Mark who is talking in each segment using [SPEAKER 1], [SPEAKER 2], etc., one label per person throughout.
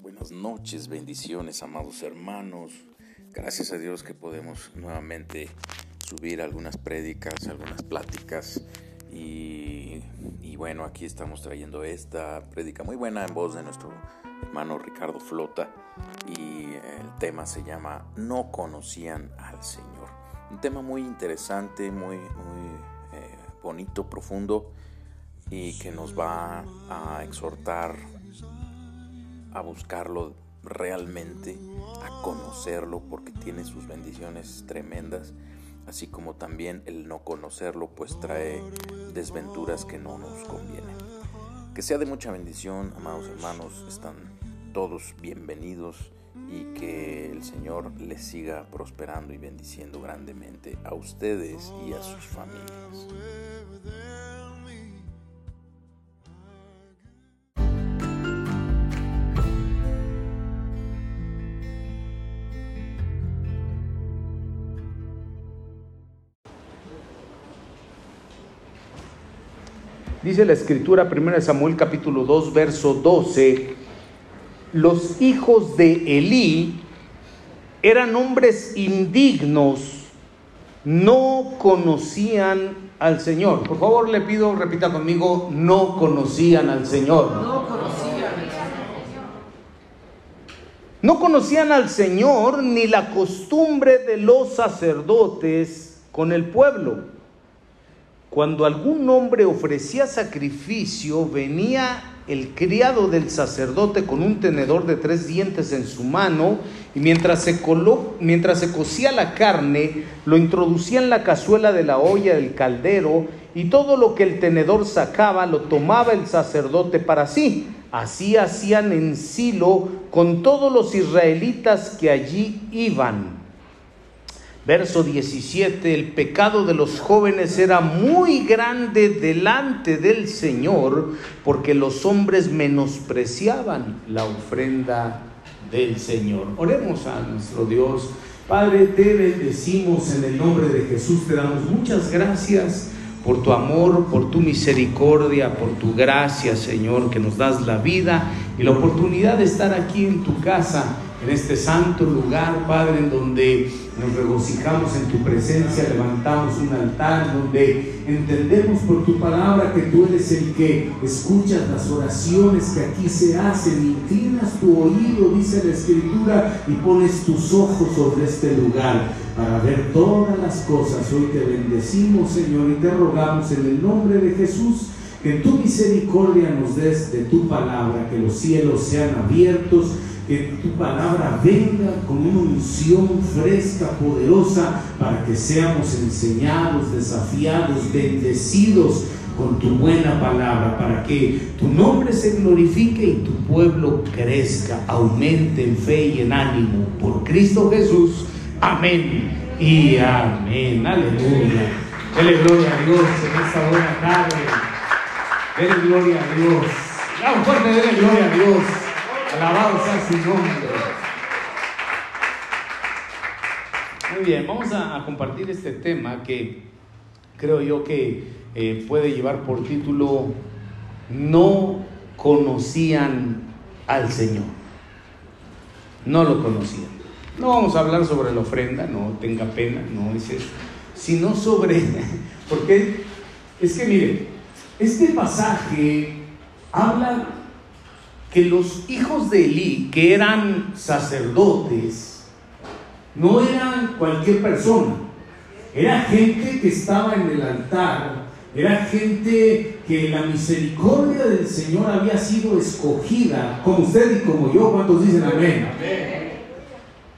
[SPEAKER 1] Buenas noches, bendiciones, amados hermanos. Gracias a Dios que podemos nuevamente subir algunas prédicas, algunas pláticas. Y, bueno, aquí estamos trayendo esta prédica muy buena en voz de nuestro hermano Ricardo Flota. Y el tema se llama No conocían al Señor. Un tema muy interesante, muy, muy eh, bonito, profundo y que nos va a exhortar a buscarlo realmente, a conocerlo porque tiene sus bendiciones tremendas, así como también el no conocerlo pues trae desventuras que no nos convienen. Que sea de mucha bendición, amados hermanos, están todos bienvenidos y que el Señor les siga prosperando y bendiciendo grandemente a ustedes y a sus familias.
[SPEAKER 2] Dice la escritura 1 Samuel capítulo 2 verso 12, los hijos de Elí eran hombres indignos, no conocían al Señor. Por favor le pido, repita conmigo, no conocían al Señor. No conocían al Señor. No conocían al Señor ni la costumbre de los sacerdotes con el pueblo cuando algún hombre ofrecía sacrificio, venía el criado del sacerdote con un tenedor de tres dientes en su mano y mientras se, mientras se cocía la carne, lo introducía en la cazuela de la olla del caldero y todo lo que el tenedor sacaba lo tomaba el sacerdote para sí. Así hacían en Silo con todos los israelitas que allí iban. Verso 17, el pecado de los jóvenes era muy grande delante del Señor porque los hombres menospreciaban la ofrenda del Señor. Oremos a nuestro Dios. Padre, te bendecimos en el nombre de Jesús, te damos muchas gracias por tu amor, por tu misericordia, por tu gracia, Señor, que nos das la vida y la oportunidad de estar aquí en tu casa en este santo lugar, Padre, en donde nos regocijamos en tu presencia, levantamos un altar, donde entendemos por tu palabra que tú eres el que escuchas las oraciones que aquí se hacen, inclinas tu oído, dice la Escritura, y pones tus ojos sobre este lugar para ver todas las cosas. Hoy te bendecimos, Señor, y te rogamos en el nombre de Jesús que tu misericordia nos des de tu palabra, que los cielos sean abiertos que tu palabra venga con una unción fresca, poderosa, para que seamos enseñados, desafiados, bendecidos con tu buena palabra, para que tu nombre se glorifique y tu pueblo crezca, aumente en fe y en ánimo. Por Cristo Jesús. Amén y amén. Aleluya. Dele gloria a Dios en esta buena tarde. Dele gloria a Dios. Vamos fuerte, dele gloria a Dios. Alabado sea su nombre. Muy bien, vamos a, compartir este tema que creo yo que eh, puede llevar por título No conocían al Señor. No lo conocían. No vamos a hablar sobre la ofrenda, no tenga pena, no es eso, sino sobre, porque es que mire, este pasaje habla que los hijos de Elí, que eran sacerdotes, no eran cualquier persona, era gente que estaba en el altar, era gente que la misericordia del Señor había sido escogida, como usted y como yo, ¿cuántos dicen amén? amén.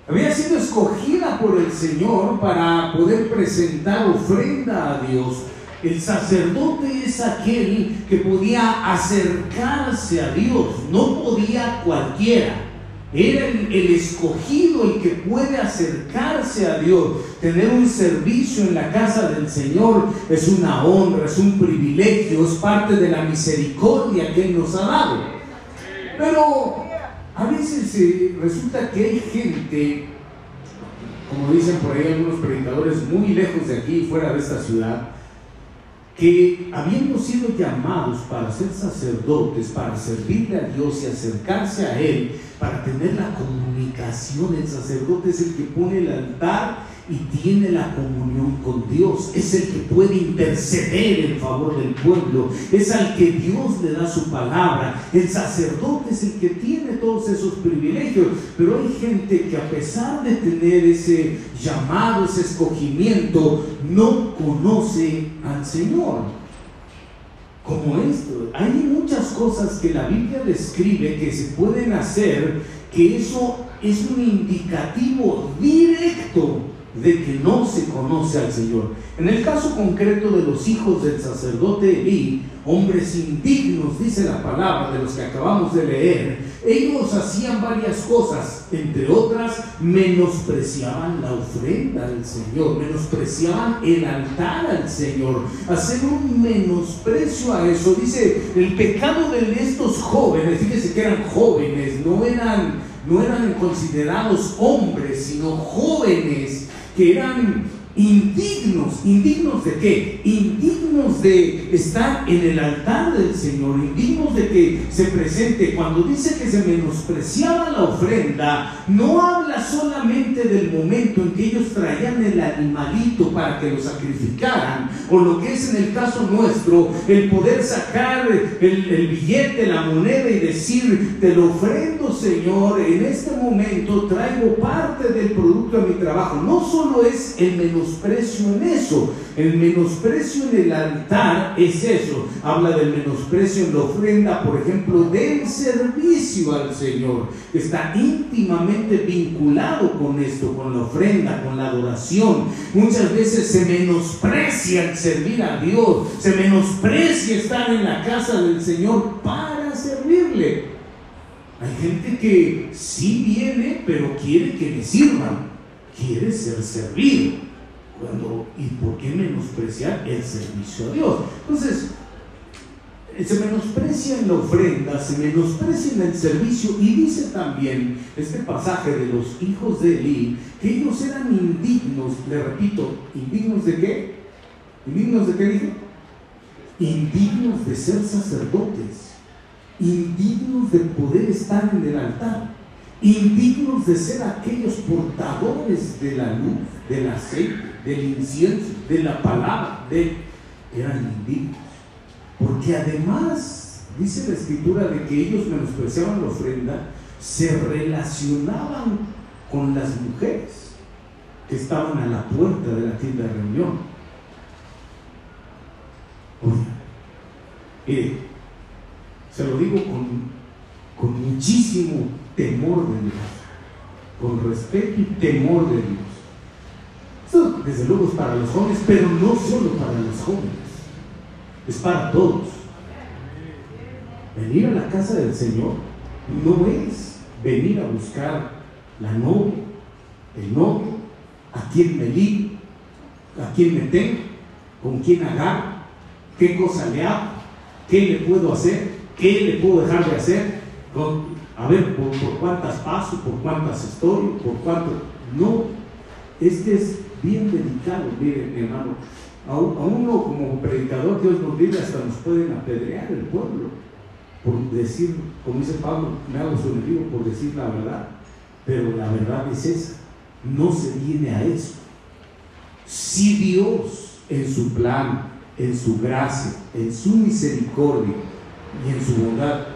[SPEAKER 2] Había sido escogida por el Señor para poder presentar ofrenda a Dios el sacerdote es aquel que podía acercarse a Dios, no podía cualquiera. Era el, escogido el que puede acercarse a Dios. Tener un servicio en la casa del Señor es una honra, es un privilegio, es parte de la misericordia que Él nos ha dado. Pero a veces eh, resulta que hay gente, como dicen por ahí algunos predicadores, muy lejos de aquí, fuera de esta ciudad, que habiendo sido llamados para ser sacerdotes, para servirle a Dios y acercarse a Él, para tener la comunicación, el sacerdote es el que pone el altar y tiene la comunión con Dios, es el que puede interceder en favor del pueblo, es al que Dios le da su palabra, el sacerdote es el que tiene todos esos privilegios, pero hay gente que a pesar de tener ese llamado, ese escogimiento, no conoce al Señor. Como esto, hay muchas cosas que la Biblia describe que se pueden hacer, que eso es un indicativo directo de que no se conoce al Señor. En el caso concreto de los hijos del sacerdote Elí, hombres indignos, dice la palabra de los que acabamos de leer, ellos hacían varias cosas, entre otras, menospreciaban la ofrenda del Señor, menospreciaban el altar al Señor, hacer un menosprecio a eso. Dice, el pecado de estos jóvenes, fíjese que eran jóvenes, no eran, no eran considerados hombres, sino jóvenes que eran indignos. ¿Indignos de qué? Indignos de estar en el altar del Señor, indignos de que se presente. Cuando dice que se menospreciaba la ofrenda, no habla solamente del momento en que ellos traían el animalito para que lo sacrificaran, o lo que es en el caso nuestro, el poder sacar el, billete, la moneda y decir, te lo ofrendo Señor, en este momento traigo parte del producto de mi trabajo. No solo es el menosprecio, menosprecio en eso. El menosprecio en el altar es eso. Habla del menosprecio en la ofrenda, por ejemplo, del servicio al Señor. Está íntimamente vinculado con esto, con la ofrenda, con la adoración. Muchas veces se menosprecia el servir a Dios, se menosprecia estar en la casa del Señor para servirle. Hay gente que sí viene, pero quiere que le sirvan, quiere ser servido. ¿Y por qué menospreciar el servicio a Dios? Entonces, se menosprecia en la ofrenda, se menosprecia en el servicio y dice también este pasaje de los hijos de Eli que ellos eran indignos, le repito, indignos de qué? ¿Indignos de qué dije? Indignos de ser sacerdotes, indignos de poder estar en el altar, indignos de ser aquellos portadores de la luz, del aceite del incienso, de la palabra, de, eran indignos. Porque además, dice la escritura de que ellos menospreciaban la ofrenda, se relacionaban con las mujeres que estaban a la puerta de la tienda de reunión. Oye, se lo digo con, con muchísimo temor de Dios, con respeto y temor de Dios desde luego es para los jóvenes, pero no solo para los jóvenes, es para todos. Venir a la casa del Señor no es venir a buscar la novia, el novio, a quién me ligo, a quién me tengo, con quién agarro, qué cosa le hago, qué le puedo hacer, qué le puedo dejar de hacer, a ver por, por cuántas paso, por cuántas estoy, por cuánto. No, este es bien delicado, mire, mi hermano. A, uno como predicador, Dios nos dice, hasta nos pueden apedrear el pueblo por decir, como dice Pablo, me hago su enemigo por decir la verdad. Pero la verdad es esa, no se viene a eso. Si Dios en su plan, en su gracia, en su misericordia y en su bondad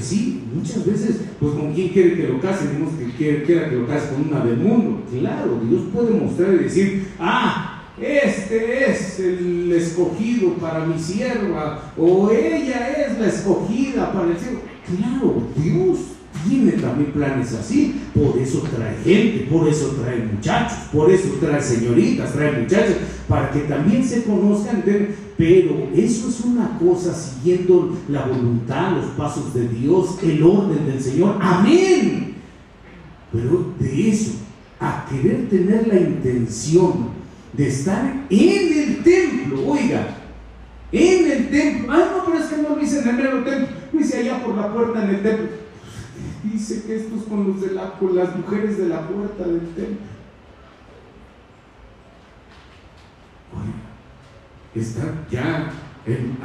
[SPEAKER 2] sí. Muchas veces, pues con quién quiere que lo case, Decimos que quiera que lo case con una del mundo. Claro, Dios puede mostrar y decir, ah, este es el escogido para mi sierva, o ella es la escogida para el siervo. Claro, Dios tiene también planes así, por eso trae gente, por eso trae muchachos, por eso trae señoritas, trae muchachos, para que también se conozcan, pero eso es una cosa siguiendo la voluntad, los pasos de Dios, el orden del Señor, amén. Pero de eso, a querer tener la intención de estar en el templo, oiga, en el templo, ay no, pero es que no lo hice en el mero templo, lo hice allá por la puerta en el templo dice que estos con, los de la, con las mujeres de la puerta del templo. estar ya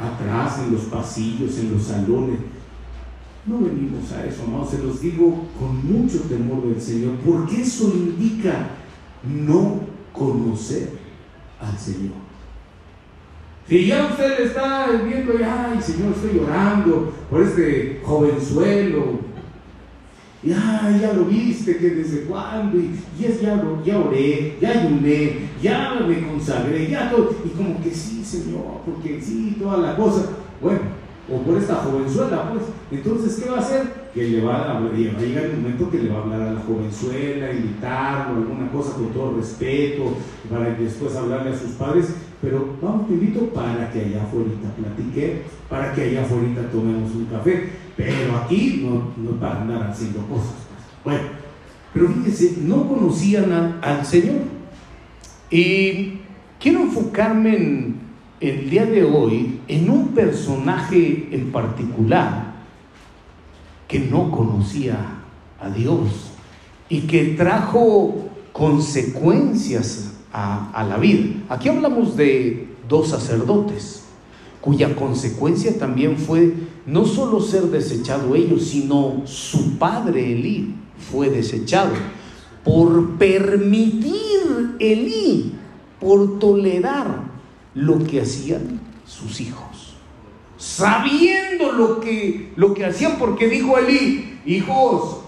[SPEAKER 2] atrás, en los pasillos, en los salones. No venimos a eso, amados, se los digo con mucho temor del Señor, porque eso indica no conocer al Señor. Si ya usted está viendo, ay Señor, estoy llorando por este jovenzuelo, ya, ya lo viste, que desde cuándo, y, es, ya, ya oré, ya ayuné, ya me consagré, ya todo, y como que sí, Señor, porque sí, toda la cosa. Bueno, o por esta jovenzuela, pues. Entonces, ¿qué va a hacer? Que le va a, va a llegar el momento que le va a hablar a la jovenzuela, invitarlo, alguna cosa con todo respeto, para después hablarle a sus padres. Pero vamos, te invito para que allá afuera platiqué, para que allá afuera tomemos un café. Pero aquí no, no para andar haciendo cosas. Pues. Bueno, pero fíjense, no conocían al Señor. Y quiero enfocarme en el día de hoy en un personaje en particular que no conocía a Dios y que trajo consecuencias a, la vida. Aquí hablamos de dos sacerdotes, cuya consecuencia también fue no solo ser desechado ellos, sino su padre Elí fue desechado por permitir Elí, por tolerar lo que hacían sus hijos. Sabiendo lo que, lo que hacían, porque dijo Elí, hijos,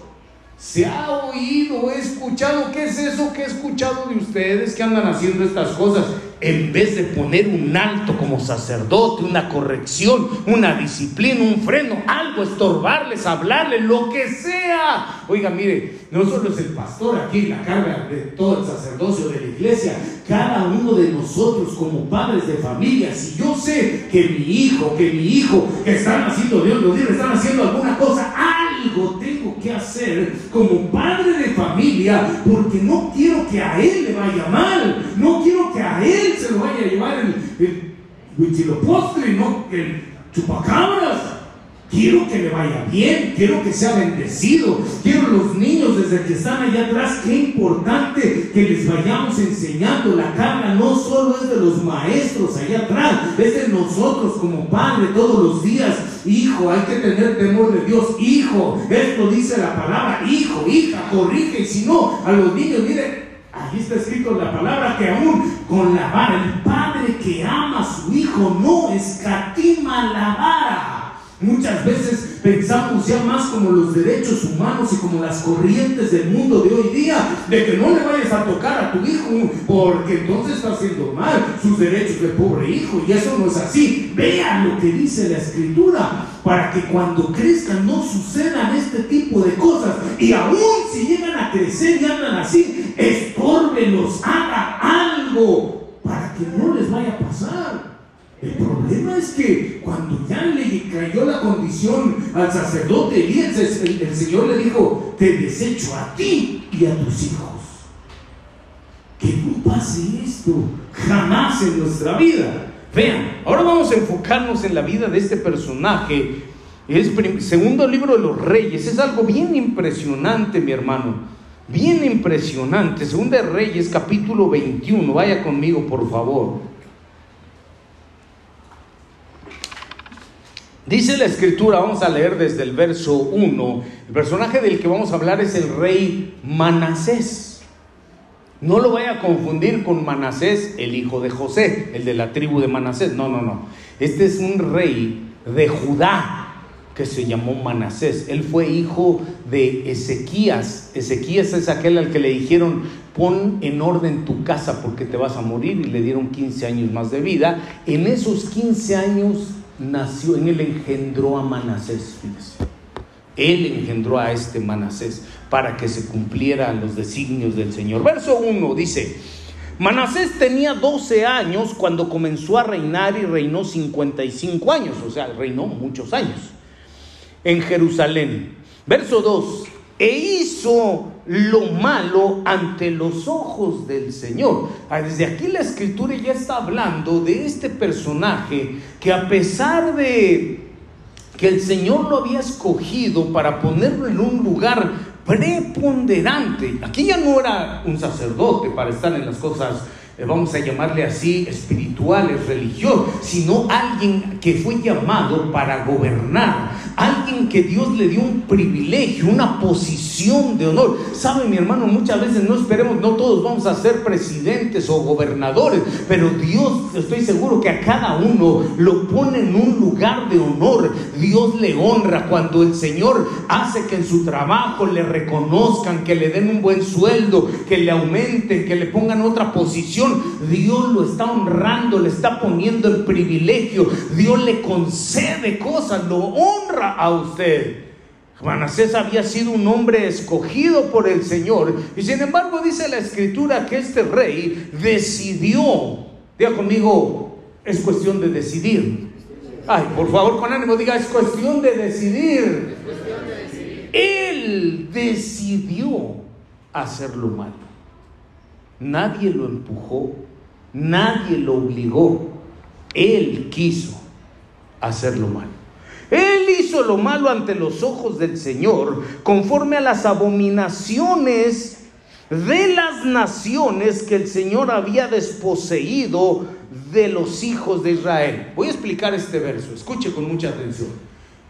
[SPEAKER 2] se ha oído, he escuchado, ¿qué es eso que he escuchado de ustedes que andan haciendo estas cosas? En vez de poner un alto como sacerdote, una corrección, una disciplina, un freno, algo, estorbarles, hablarles, lo que sea. Oiga, mire, no solo es el pastor aquí la carga de todo el sacerdocio de la iglesia, cada uno de nosotros como padres de familia, si yo sé que mi hijo, que mi hijo que están haciendo Dios días, están haciendo alguna cosa, algo tengo que hacer como padre de familia, porque no quiero que a él le vaya mal, no quiero que a él se lo vaya a llevar el, el huichilopostre, no el chupacabras. Quiero que le vaya bien, quiero que sea bendecido, quiero los niños desde que están allá atrás, qué importante que les vayamos enseñando. La carga no solo es de los maestros allá atrás, es de nosotros como padre todos los días. Hijo, hay que tener temor de Dios. Hijo, esto dice la palabra. Hijo, hija, corrige. Y si no, a los niños, miren, Aquí está escrito la palabra que aún con la vara, el padre que ama a su hijo no escatima la vara. Muchas veces pensamos ya más como los derechos humanos y como las corrientes del mundo de hoy día, de que no le vayas a tocar a tu hijo, porque entonces está haciendo mal sus derechos de pobre hijo, y eso no es así. Vean lo que dice la escritura, para que cuando crezcan no sucedan este tipo de cosas, y aún si llegan a crecer y andan así, estorbenlos, haga algo para que no les vaya a pasar. El problema es que cuando ya le cayó la condición al sacerdote Elías, el, Señor le dijo, te desecho a ti y a tus hijos. Que no pase esto jamás en nuestra vida. Vean, ahora vamos a enfocarnos en la vida de este personaje. Es segundo libro de los reyes. Es algo bien impresionante, mi hermano. Bien impresionante. Segunda de Reyes, capítulo 21. Vaya conmigo, por favor. Dice la escritura, vamos a leer desde el verso 1, el personaje del que vamos a hablar es el rey Manasés. No lo vaya a confundir con Manasés, el hijo de José, el de la tribu de Manasés. No, no, no. Este es un rey de Judá que se llamó Manasés. Él fue hijo de Ezequías. Ezequías es aquel al que le dijeron, pon en orden tu casa porque te vas a morir y le dieron 15 años más de vida. En esos 15 años nació, en él engendró a Manasés, Él engendró a este Manasés para que se cumplieran los designios del Señor. Verso 1 dice, Manasés tenía 12 años cuando comenzó a reinar y reinó 55 años, o sea, reinó muchos años en Jerusalén. Verso 2, e hizo lo malo ante los ojos del Señor. Ah, desde aquí la escritura ya está hablando de este personaje que a pesar de que el Señor lo había escogido para ponerlo en un lugar preponderante, aquí ya no era un sacerdote para estar en las cosas vamos a llamarle así, espirituales, religiosos, sino alguien que fue llamado para gobernar, alguien que Dios le dio un privilegio, una posición de honor. Sabe mi hermano, muchas veces no esperemos, no todos vamos a ser presidentes o gobernadores, pero Dios, estoy seguro que a cada uno lo pone en un lugar de honor. Dios le honra cuando el Señor hace que en su trabajo le reconozcan, que le den un buen sueldo, que le aumenten, que le pongan otra posición Dios lo está honrando, le está poniendo el privilegio, Dios le concede cosas, lo honra a usted. Manasés había sido un hombre escogido por el Señor y sin embargo dice la escritura que este rey decidió, diga conmigo, es cuestión de decidir. Ay, por favor, con ánimo, diga, es cuestión de decidir. Él decidió hacerlo mal. Nadie lo empujó, nadie lo obligó. Él quiso hacerlo malo. Él hizo lo malo ante los ojos del Señor conforme a las abominaciones de las naciones que el Señor había desposeído de los hijos de Israel. Voy a explicar este verso, escuche con mucha atención.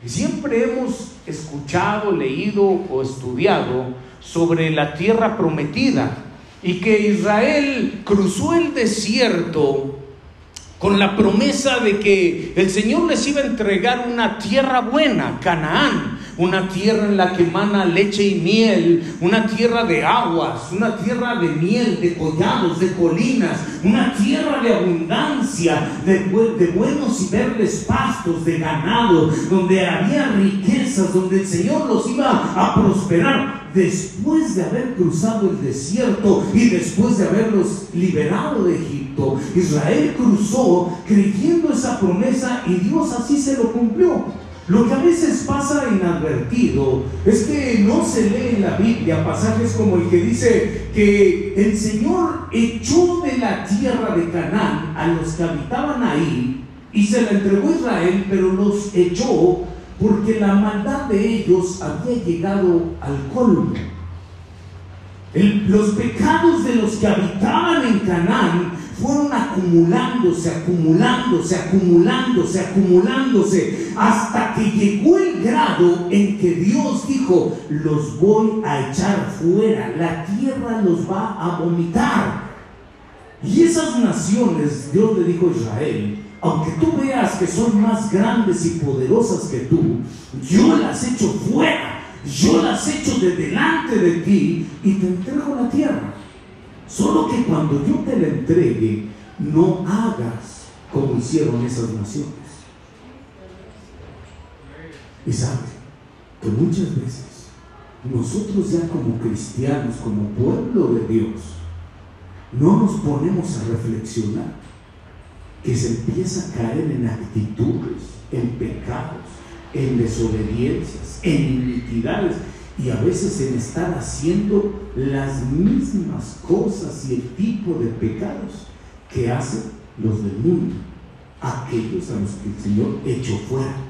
[SPEAKER 2] Siempre hemos escuchado, leído o estudiado sobre la tierra prometida y que Israel cruzó el desierto con la promesa de que el Señor les iba a entregar una tierra buena, Canaán, una tierra en la que emana leche y miel, una tierra de aguas, una tierra de miel, de collados, de colinas, una tierra de abundancia, de, de buenos y verdes pastos, de ganado, donde había riquezas, donde el Señor los iba a prosperar después de haber cruzado el desierto y después de haberlos liberado de Egipto, Israel cruzó creyendo esa promesa y Dios así se lo cumplió. Lo que a veces pasa inadvertido es que no se lee en la Biblia pasajes como el que dice que el Señor echó de la tierra de Canaán a los que habitaban ahí y se la entregó a Israel, pero los echó porque la maldad de ellos había llegado al colmo. los pecados de los que habitaban en Canaán fueron acumulándose, acumulándose, acumulándose, acumulándose, hasta que llegó el grado en que Dios dijo, los voy a echar fuera, la tierra los va a vomitar. Y esas naciones, Dios le dijo a Israel, aunque tú veas que son más grandes y poderosas que tú, yo las echo fuera, yo las echo de delante de ti y te entrego la tierra. Solo que cuando yo te la entregue, no hagas como hicieron esas naciones. Y sabes que muchas veces nosotros ya como cristianos, como pueblo de Dios, no nos ponemos a reflexionar que se empieza a caer en actitudes, en pecados, en desobediencias, en iniquidades y a veces en estar haciendo las mismas cosas y el tipo de pecados que hacen los del mundo, aquellos a los que el Señor echó fuera.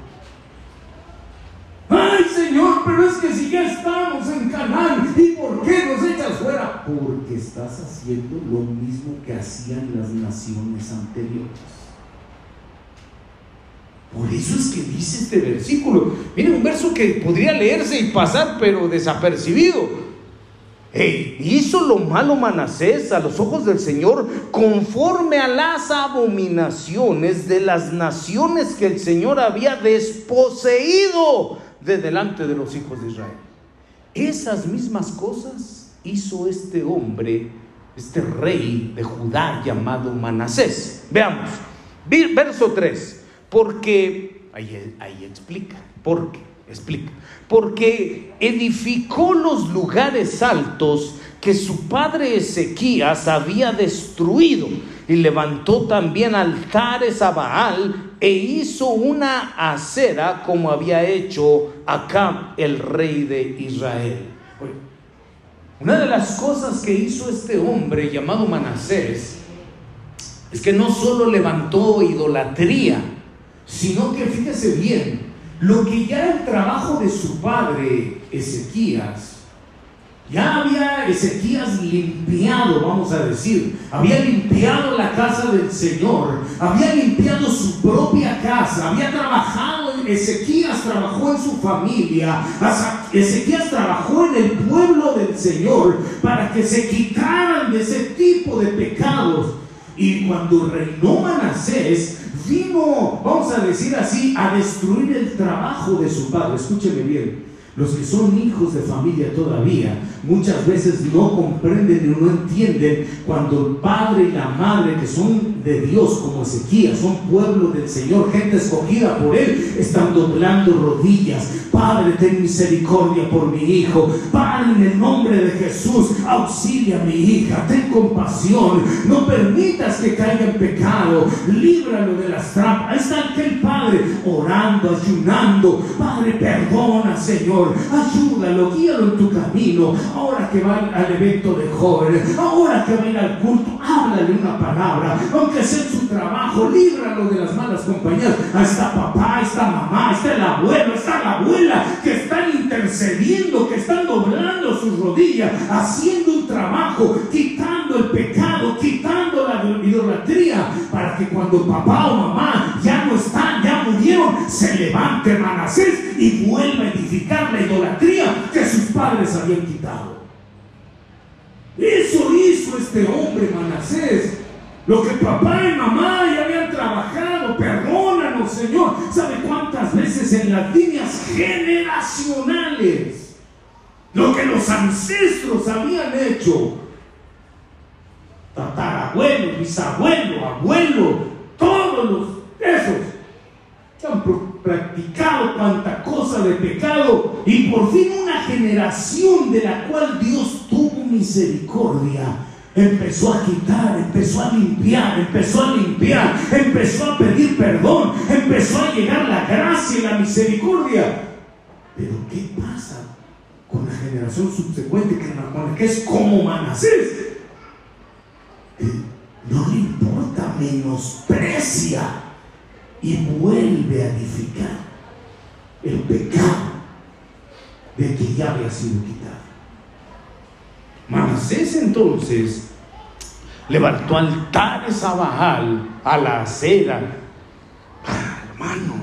[SPEAKER 2] Pero es que si ya estamos en Canaán, ¿y por qué nos echas fuera? Porque estás haciendo lo mismo que hacían las naciones anteriores. Por eso es que dice este versículo. Miren, un verso que podría leerse y pasar, pero desapercibido. hizo lo malo Manasés a los ojos del Señor conforme a las abominaciones de las naciones que el Señor había desposeído de delante de los hijos de Israel. Esas mismas cosas hizo este hombre, este rey de Judá llamado Manasés. Veamos, verso 3, porque, ahí, ahí explica, porque, explica, porque edificó los lugares altos que su padre Ezequías había destruido y levantó también altares a Baal e hizo una acera como había hecho Acab, el rey de Israel. Una de las cosas que hizo este hombre llamado Manasés es que no solo levantó idolatría, sino que fíjese bien, lo que ya el trabajo de su padre Ezequías Ya había Ezequías limpiado, vamos a decir, había limpiado la casa del Señor, había limpiado su propia casa, había trabajado, Ezequías trabajó en su familia, Ezequías trabajó en el pueblo del Señor para que se quitaran de ese tipo de pecados. Y cuando reinó Manasés, vino, vamos a decir así, a destruir el trabajo de su padre. Escúcheme bien. Los que son hijos de familia todavía muchas veces no comprenden y no entienden cuando el padre y la madre que son de Dios como Ezequiel, son pueblo del Señor, gente escogida por Él, están doblando rodillas. Padre, ten misericordia por mi hijo. Padre, en el nombre de Jesús, auxilia a mi hija, ten compasión. No permitas que caiga en pecado. Líbralo de las trampas. Está aquel Padre orando, ayunando. Padre, perdona, Señor. Ayúdalo, guíalo en tu camino ahora que va al evento de jóvenes, ahora que va a ir al culto, háblale una palabra, aunque sea su trabajo, líbralo de las malas compañías. Ahí está papá, está mamá, está el abuelo, está la abuela, que están intercediendo, que están doblando sus rodillas, haciendo un trabajo, quitando el pecado, quitando la idolatría, para que cuando papá o mamá ya no están, ya murieron, se levante Manasés y vuelva a edificar la idolatría que sus padres habían quitado. Eso hizo este hombre Manasés. Lo que papá y mamá ya habían trabajado, perdónanos Señor. ¿Sabe cuántas veces en las líneas generacionales? Lo que los ancestros habían hecho. Tatarabuelo, bisabuelo, abuelo, todos los esos han practicado tanta cosa de pecado y por fin una generación de la cual Dios tuvo misericordia empezó a quitar, empezó a limpiar, empezó a limpiar, empezó a pedir perdón, empezó a llegar la gracia y la misericordia. Pero ¿qué pasa con la generación subsecuente que, es como Manasés? no le importa, menosprecia y vuelve a edificar el pecado de que ya había sido quitado. Manasés entonces levantó altares a Bajal, a la acera, ah, hermano,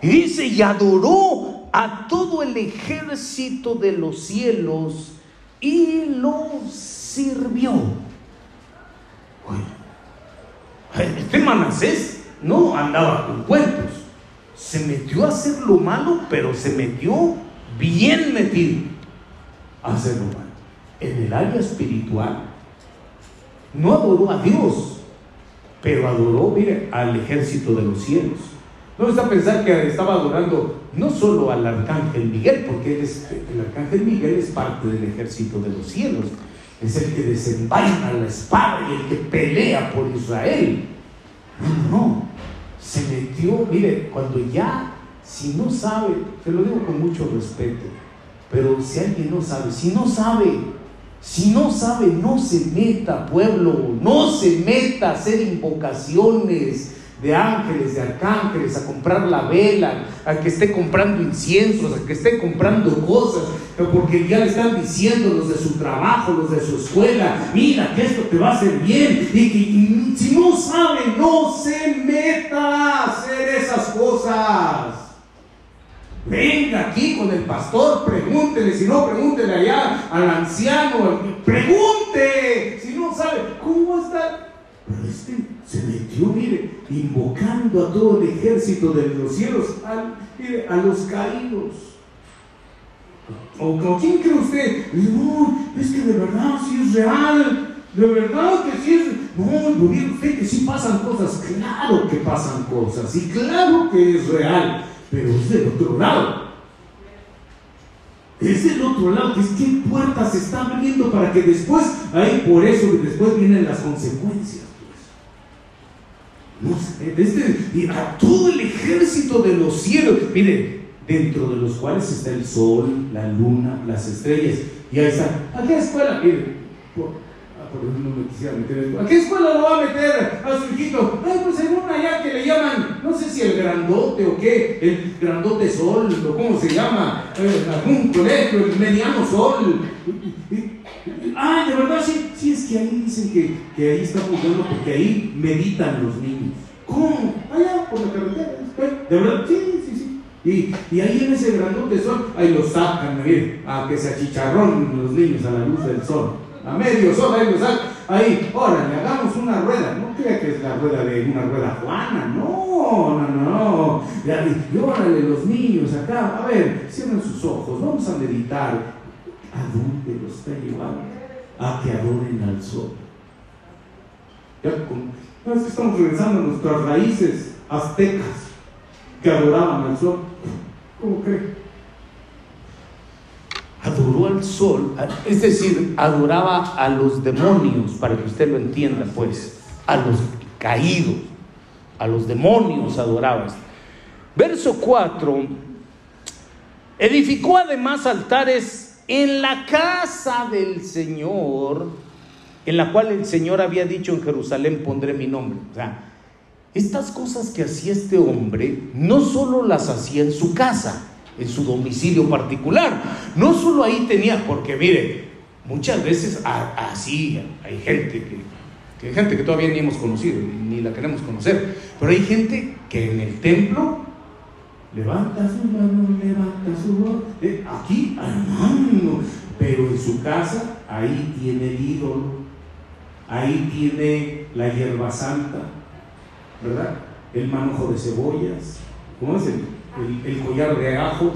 [SPEAKER 2] y dice, y adoró a todo el ejército de los cielos y lo sirvió. este Manasés no andaba con cuentos, se metió a hacer lo malo, pero se metió bien metido a hacer lo malo en el área espiritual, no adoró a Dios, pero adoró, mire, al ejército de los cielos. No está a pensar que estaba adorando no solo al arcángel Miguel, porque el arcángel Miguel es parte del ejército de los cielos, es el que desenvaina la espada y el que pelea por Israel. No, no, se metió, mire, cuando ya, si no sabe, te lo digo con mucho respeto, pero si alguien no sabe, si no sabe si no sabe, no se meta, pueblo, no se meta a hacer invocaciones de ángeles, de arcángeles, a comprar la vela, a que esté comprando inciensos, a que esté comprando cosas, porque ya le están diciendo los de su trabajo, los de su escuela, mira que esto te va a hacer bien, y si no sabe, no se meta a hacer esas cosas. Venga aquí con el pastor, pregúntele, si no, pregúntele allá al anciano, pregunte, si no sabe, ¿cómo está? Pero este se metió, mire, invocando a todo el ejército de los cielos, a los caídos. ¿O, quién cree usted? No, es que de verdad sí es real, de verdad que sí es. No, lo dice usted que sí pasan cosas, claro que pasan cosas, y claro que es real pero es del otro lado. Es del otro lado, que es qué puertas se está abriendo para que después, ahí por eso después vienen las consecuencias. Este, a todo el ejército de los cielos, mire, dentro de los cuales está el sol, la luna, las estrellas, y ahí está, ¿a qué escuela? Mire, por no me quisiera meter ¿A qué escuela lo va a meter a su hijito? Ay, pues en una allá que le llaman, no sé si el grandote o qué, el grandote sol, o cómo se llama, eh, algún colegio, el mediano sol. Ay, de verdad, sí, sí, es que ahí dicen que, que ahí está jugando porque ahí meditan los niños. ¿Cómo? Allá, por la carretera. ¿De verdad? Sí, sí, sí. Y, y ahí en ese grandote sol, ahí lo sacan, a que se achicharrón los niños a la luz del sol. A medio sol, ahí. Ahí, órale, hagamos una rueda. No crea que es la rueda de una rueda juana. No, no, no. Y órale, los niños acá. A ver, cierren sus ojos. Vamos a meditar. ¿A dónde lo está llevando? a que adoren al sol. Ya, no es estamos regresando a nuestras raíces aztecas que adoraban al sol. ¿Cómo cree? Adoró al sol, es decir, adoraba a los demonios, para que usted lo entienda, pues, a los caídos, a los demonios adoraba. Verso 4, edificó además altares en la casa del Señor, en la cual el Señor había dicho en Jerusalén pondré mi nombre. O sea, estas cosas que hacía este hombre, no solo las hacía en su casa, en su domicilio particular, no solo ahí tenía, porque mire, muchas veces así hay gente que, hay gente que todavía ni hemos conocido, ni la queremos conocer, pero hay gente que en el templo Levanta su mano, levanta su voz. Eh, aquí, hermano. Pero en su casa, ahí tiene el ídolo. Ahí tiene la hierba santa. ¿Verdad? El manojo de cebollas. ¿Cómo es el, el collar de ajos?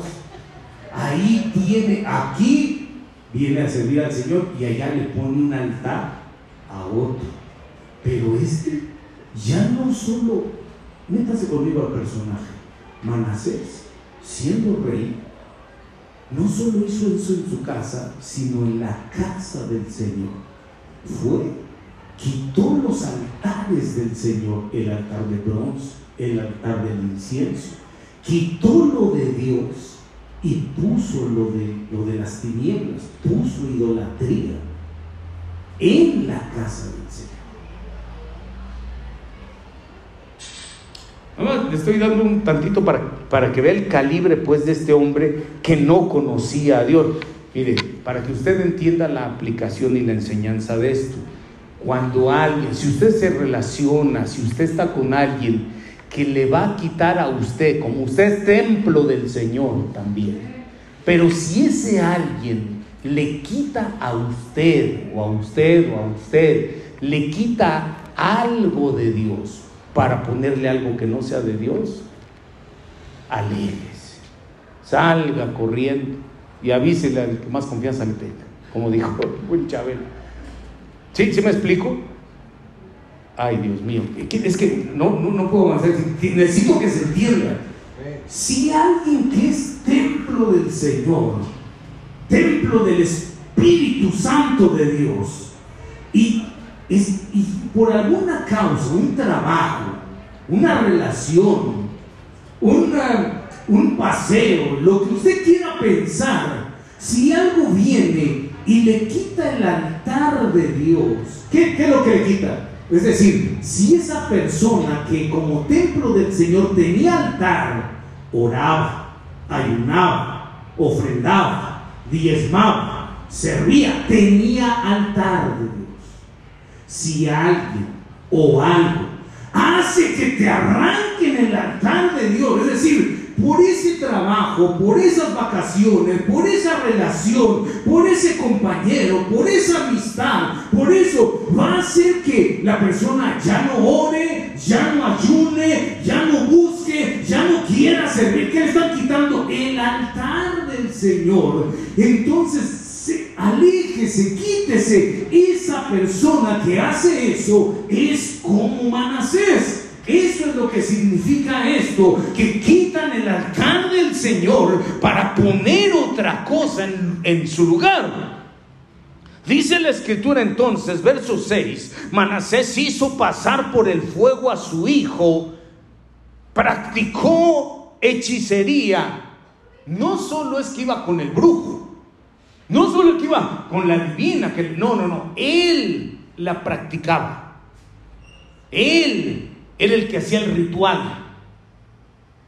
[SPEAKER 2] Ahí tiene, aquí viene a servir al Señor y allá le pone un altar a otro. Pero este ya no solo, métase conmigo al personaje Manasés, siendo rey, no solo hizo eso en su casa, sino en la casa del Señor. Fue, quitó los altares del Señor, el altar de bronce, el altar del incienso, quitó lo de Dios y puso lo de, lo de las tinieblas, puso idolatría en la casa del Señor. le estoy dando un tantito para, para que vea el calibre pues de este hombre que no conocía a Dios. Mire, para que usted entienda la aplicación y la enseñanza de esto. Cuando alguien, si usted se relaciona, si usted está con alguien que le va a quitar a usted, como usted es templo del Señor también, pero si ese alguien le quita a usted o a usted o a usted, le quita algo de Dios, para ponerle algo que no sea de Dios, aléjese, salga corriendo y avísele al que más confianza le tenga, como dijo buen Chabelo. ¿Sí? ¿Sí me explico? Ay, Dios mío, es que no, no, puedo avanzar, necesito que se entienda. Si alguien que es templo del Señor, templo del Espíritu Santo de Dios, y y por alguna causa, un trabajo, una relación, un paseo, lo que usted quiera pensar, si algo viene y le quita el altar de Dios, ¿qué, qué es lo que le quita? Es decir, si esa persona que como templo del Señor tenía altar, oraba, ayunaba, ofrendaba, diezmaba, servía, tenía altar de Dios. Si alguien o algo hace que te arranquen el altar de Dios, es decir, por ese trabajo, por esas vacaciones, por esa relación, por ese compañero, por esa amistad, por eso va a hacer que la persona ya no ore, ya no ayune, ya no busque, ya no quiera servir, que le están quitando el altar del Señor. Entonces aléjese, quítese. Esa persona que hace eso es como Manasés. Eso es lo que significa esto, que quitan el altar del Señor para poner otra cosa en, su lugar. Dice la escritura entonces, verso 6, Manasés hizo pasar por el fuego a su hijo, practicó hechicería, no solo es que iba con el brujo, no solo que iba con la divina, que no, no, no, él la practicaba. Él era el que hacía el ritual.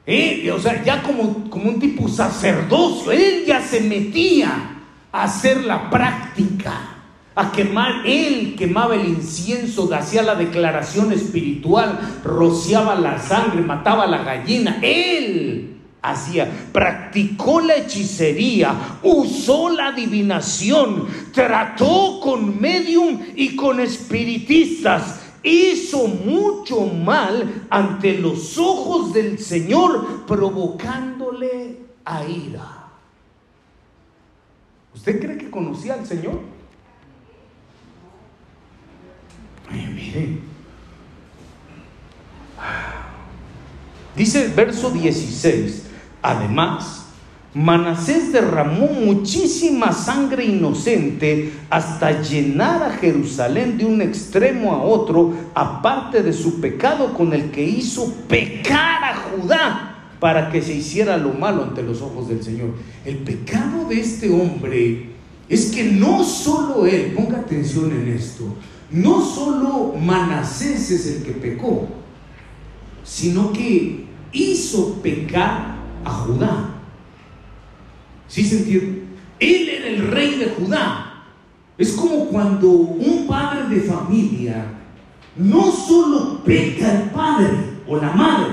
[SPEAKER 2] Él, o sea, ya como, como un tipo sacerdocio, él ya se metía a hacer la práctica a quemar, él quemaba el incienso, hacía la declaración espiritual, rociaba la sangre, mataba la gallina, él hacía, practicó la hechicería, usó la adivinación, trató con medium y con espiritistas, hizo mucho mal ante los ojos del Señor, provocándole a ira. ¿Usted cree que conocía al Señor? Dice el verso 16, además, Manasés derramó muchísima sangre inocente hasta llenar a Jerusalén de un extremo a otro, aparte de su pecado con el que hizo pecar a Judá para que se hiciera lo malo ante los ojos del Señor. El pecado de este hombre es que no solo él, ponga atención en esto, no solo Manasés es el que pecó, sino que hizo pecar a Judá. ¿Sí se entiende? Él era el rey de Judá. Es como cuando un padre de familia no solo peca el padre o la madre,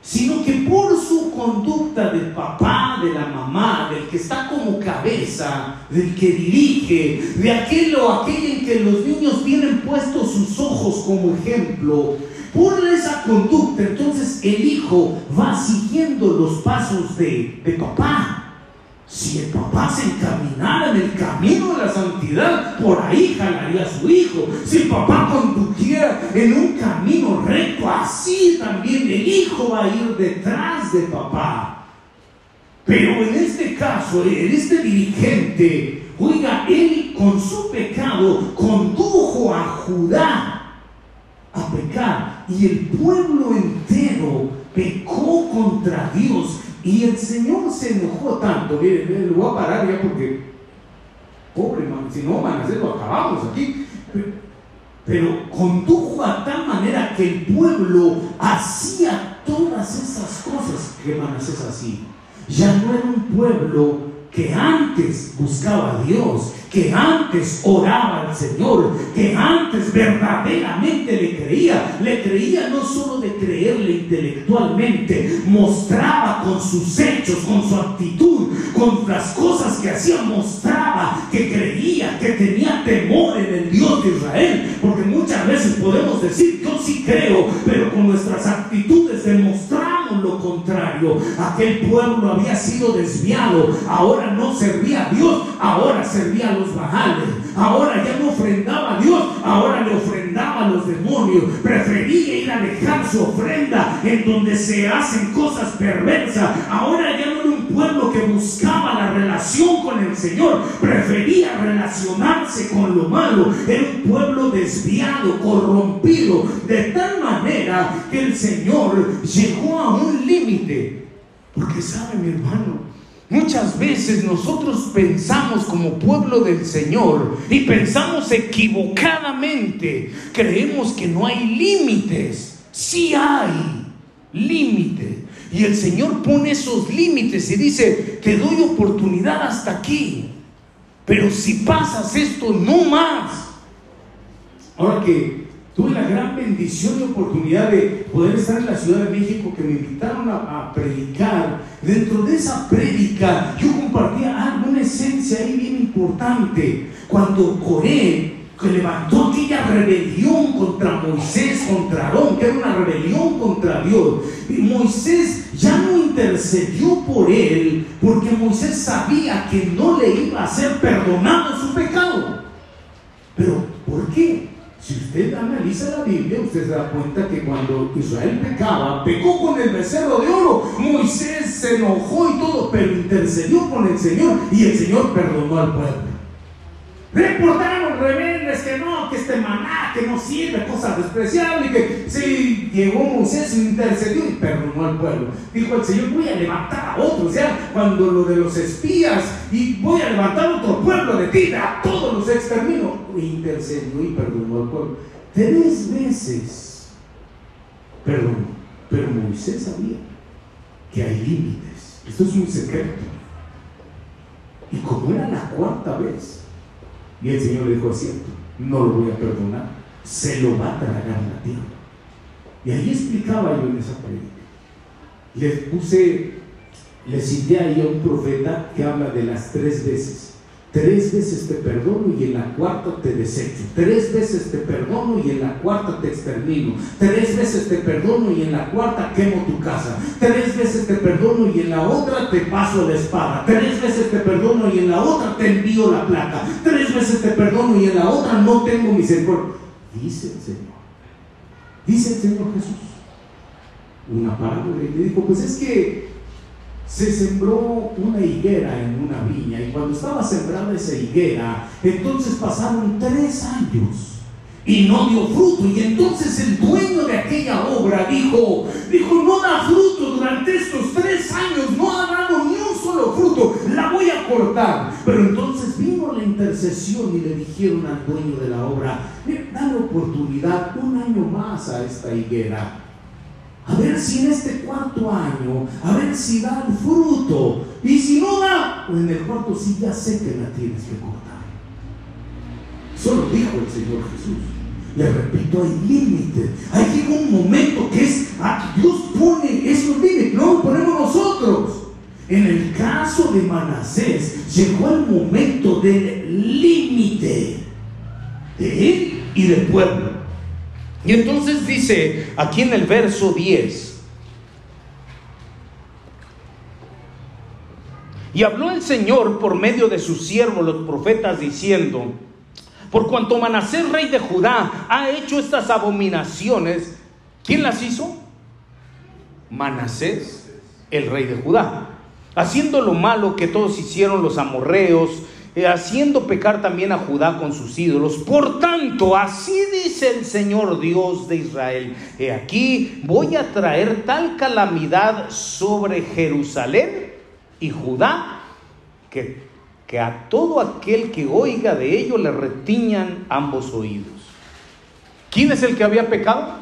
[SPEAKER 2] sino que por su conducta del papá, de la mamá, del que está como cabeza, del que dirige, de aquel o aquella en que los niños tienen puestos sus ojos como ejemplo, por esa conducta, entonces el hijo va siguiendo los pasos de, de papá. Si el papá se encaminara en el camino de la santidad, por ahí jalaría a su hijo. Si el papá condujera en un camino recto, así también el hijo va a ir detrás de papá. Pero en este caso, en este dirigente, oiga, él con su pecado condujo a Judá a pecar y el pueblo entero pecó contra Dios y el Señor se enojó tanto, miren, lo voy a parar ya porque, pobre man, si no, Manasés lo acabamos aquí. Pero condujo a tal manera que el pueblo hacía todas esas cosas que Manasés hacía. Ya no era un pueblo que antes buscaba a Dios, que antes oraba al Señor, que antes verdaderamente le creía. Le creía no solo de creerle intelectualmente, mostraba con sus hechos, con su actitud, con las cosas que hacía, mostraba que creía, que tenía temor en el Dios de Israel. Porque muchas veces podemos decir, yo sí creo, pero con nuestras actitudes demostramos lo contrario. Aquel pueblo había sido desviado, ahora no servía a Dios, ahora servía a los bajales. Ahora ya no ofrendaba a Dios, ahora le ofrendaba a los demonios. Prefería ir a dejar su ofrenda en donde se hacen cosas perversas. Ahora ya no era un pueblo que buscaba la relación con el Señor, prefería relacionarse con lo malo. Era un pueblo desviado, corrompido, de tal manera que el Señor llegó a un límite. Porque sabe mi hermano, Muchas veces nosotros pensamos como pueblo del Señor y pensamos equivocadamente. Creemos que no hay límites. Sí hay límites. Y el Señor pone esos límites y dice, te doy oportunidad hasta aquí. Pero si pasas esto, no más. Ahora que Tuve la gran bendición y oportunidad de poder estar en la Ciudad de México que me invitaron a, predicar. Dentro de esa prédica yo compartía algo, una esencia ahí bien importante. Cuando Coré levantó aquella rebelión contra Moisés, contra Aarón, que era una rebelión contra Dios. Y Moisés ya no intercedió por él, porque Moisés sabía que no le iba a ser perdonado su pecado. Pero, ¿por qué? Si usted analiza la Biblia, usted se da cuenta que cuando Israel pecaba, pecó con el becerro de oro. Moisés se enojó y todo, pero intercedió con el Señor y el Señor perdonó al pueblo. Reportaron rebeldes que no, que este maná, que no sirve, cosas despreciables, que si llegó Moisés, intercedió y perdonó al pueblo. Dijo el Señor, voy a levantar a otros, ya cuando lo de los espías, y voy a levantar otro pueblo de ti, a todos los extermino. Intercedió y perdonó al pueblo. Tres veces perdonó. Pero Moisés sabía que hay límites. Esto es un secreto. Y como era la cuarta vez, y el Señor le dijo, cierto, no lo voy a perdonar, se lo va a tragar la tierra. Y ahí explicaba yo en esa prédica. Les puse, le cité ahí a un profeta que habla de las tres veces. Tres veces te perdono y en la cuarta te desecho. Tres veces te perdono y en la cuarta te extermino. Tres veces te perdono y en la cuarta quemo tu casa. Tres veces te perdono y en la otra te paso la espada. Tres veces te perdono y en la otra te envío la plata. Tres veces te perdono y en la otra no tengo misericordia. Dice el Señor. Dice el Señor Jesús. Una parábola y le dijo, pues es que se sembró una higuera en una viña y cuando estaba sembrada esa higuera, entonces pasaron tres años y no dio fruto. Y entonces el dueño de aquella obra dijo, dijo, no da fruto durante estos tres años, no ha dado ni un solo fruto, la voy a cortar. Pero entonces vino la intercesión y le dijeron al dueño de la obra, dale oportunidad un año más a esta higuera a ver si en este cuarto año, a ver si da el fruto. Y si no da, en el cuarto sí ya sé que la tienes que cortar. Solo dijo el Señor Jesús. Le repito, hay límites. Hay un momento que es, ah, Dios pone esos límites, no lo ponemos nosotros. En el caso de Manasés, llegó el momento del límite de él y del pueblo. Y entonces dice aquí en el verso 10, y habló el Señor por medio de sus siervos, los profetas, diciendo, por cuanto Manasés, rey de Judá, ha hecho estas abominaciones, ¿quién las hizo? Manasés, el rey de Judá, haciendo lo malo que todos hicieron los amorreos, haciendo pecar también a Judá con sus ídolos. Por tanto, así dice el Señor Dios de Israel, he aquí voy a traer tal calamidad sobre Jerusalén y Judá que, que a todo aquel que oiga de ello le retiñan ambos oídos. ¿Quién es el que había pecado?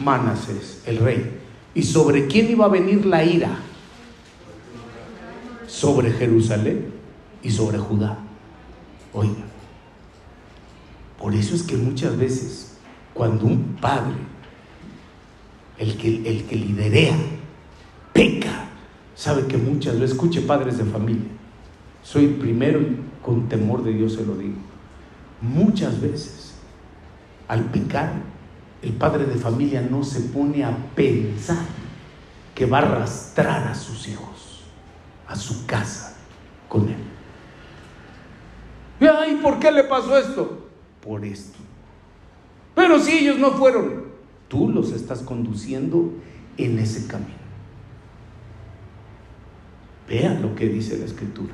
[SPEAKER 2] Manasés, el rey. ¿Y sobre quién iba a venir la ira? Sobre Jerusalén y sobre Judá. Oiga, por eso es que muchas veces cuando un padre, el que, el que liderea, peca, sabe que muchas veces, escuche padres de familia, soy primero y con temor de Dios se lo digo, muchas veces al pecar, el padre de familia no se pone a pensar que va a arrastrar a sus hijos a su casa con él. Ay, ¿por qué le pasó esto? Por esto. Pero si ellos no fueron, tú los estás conduciendo en ese camino. Vean lo que dice la escritura.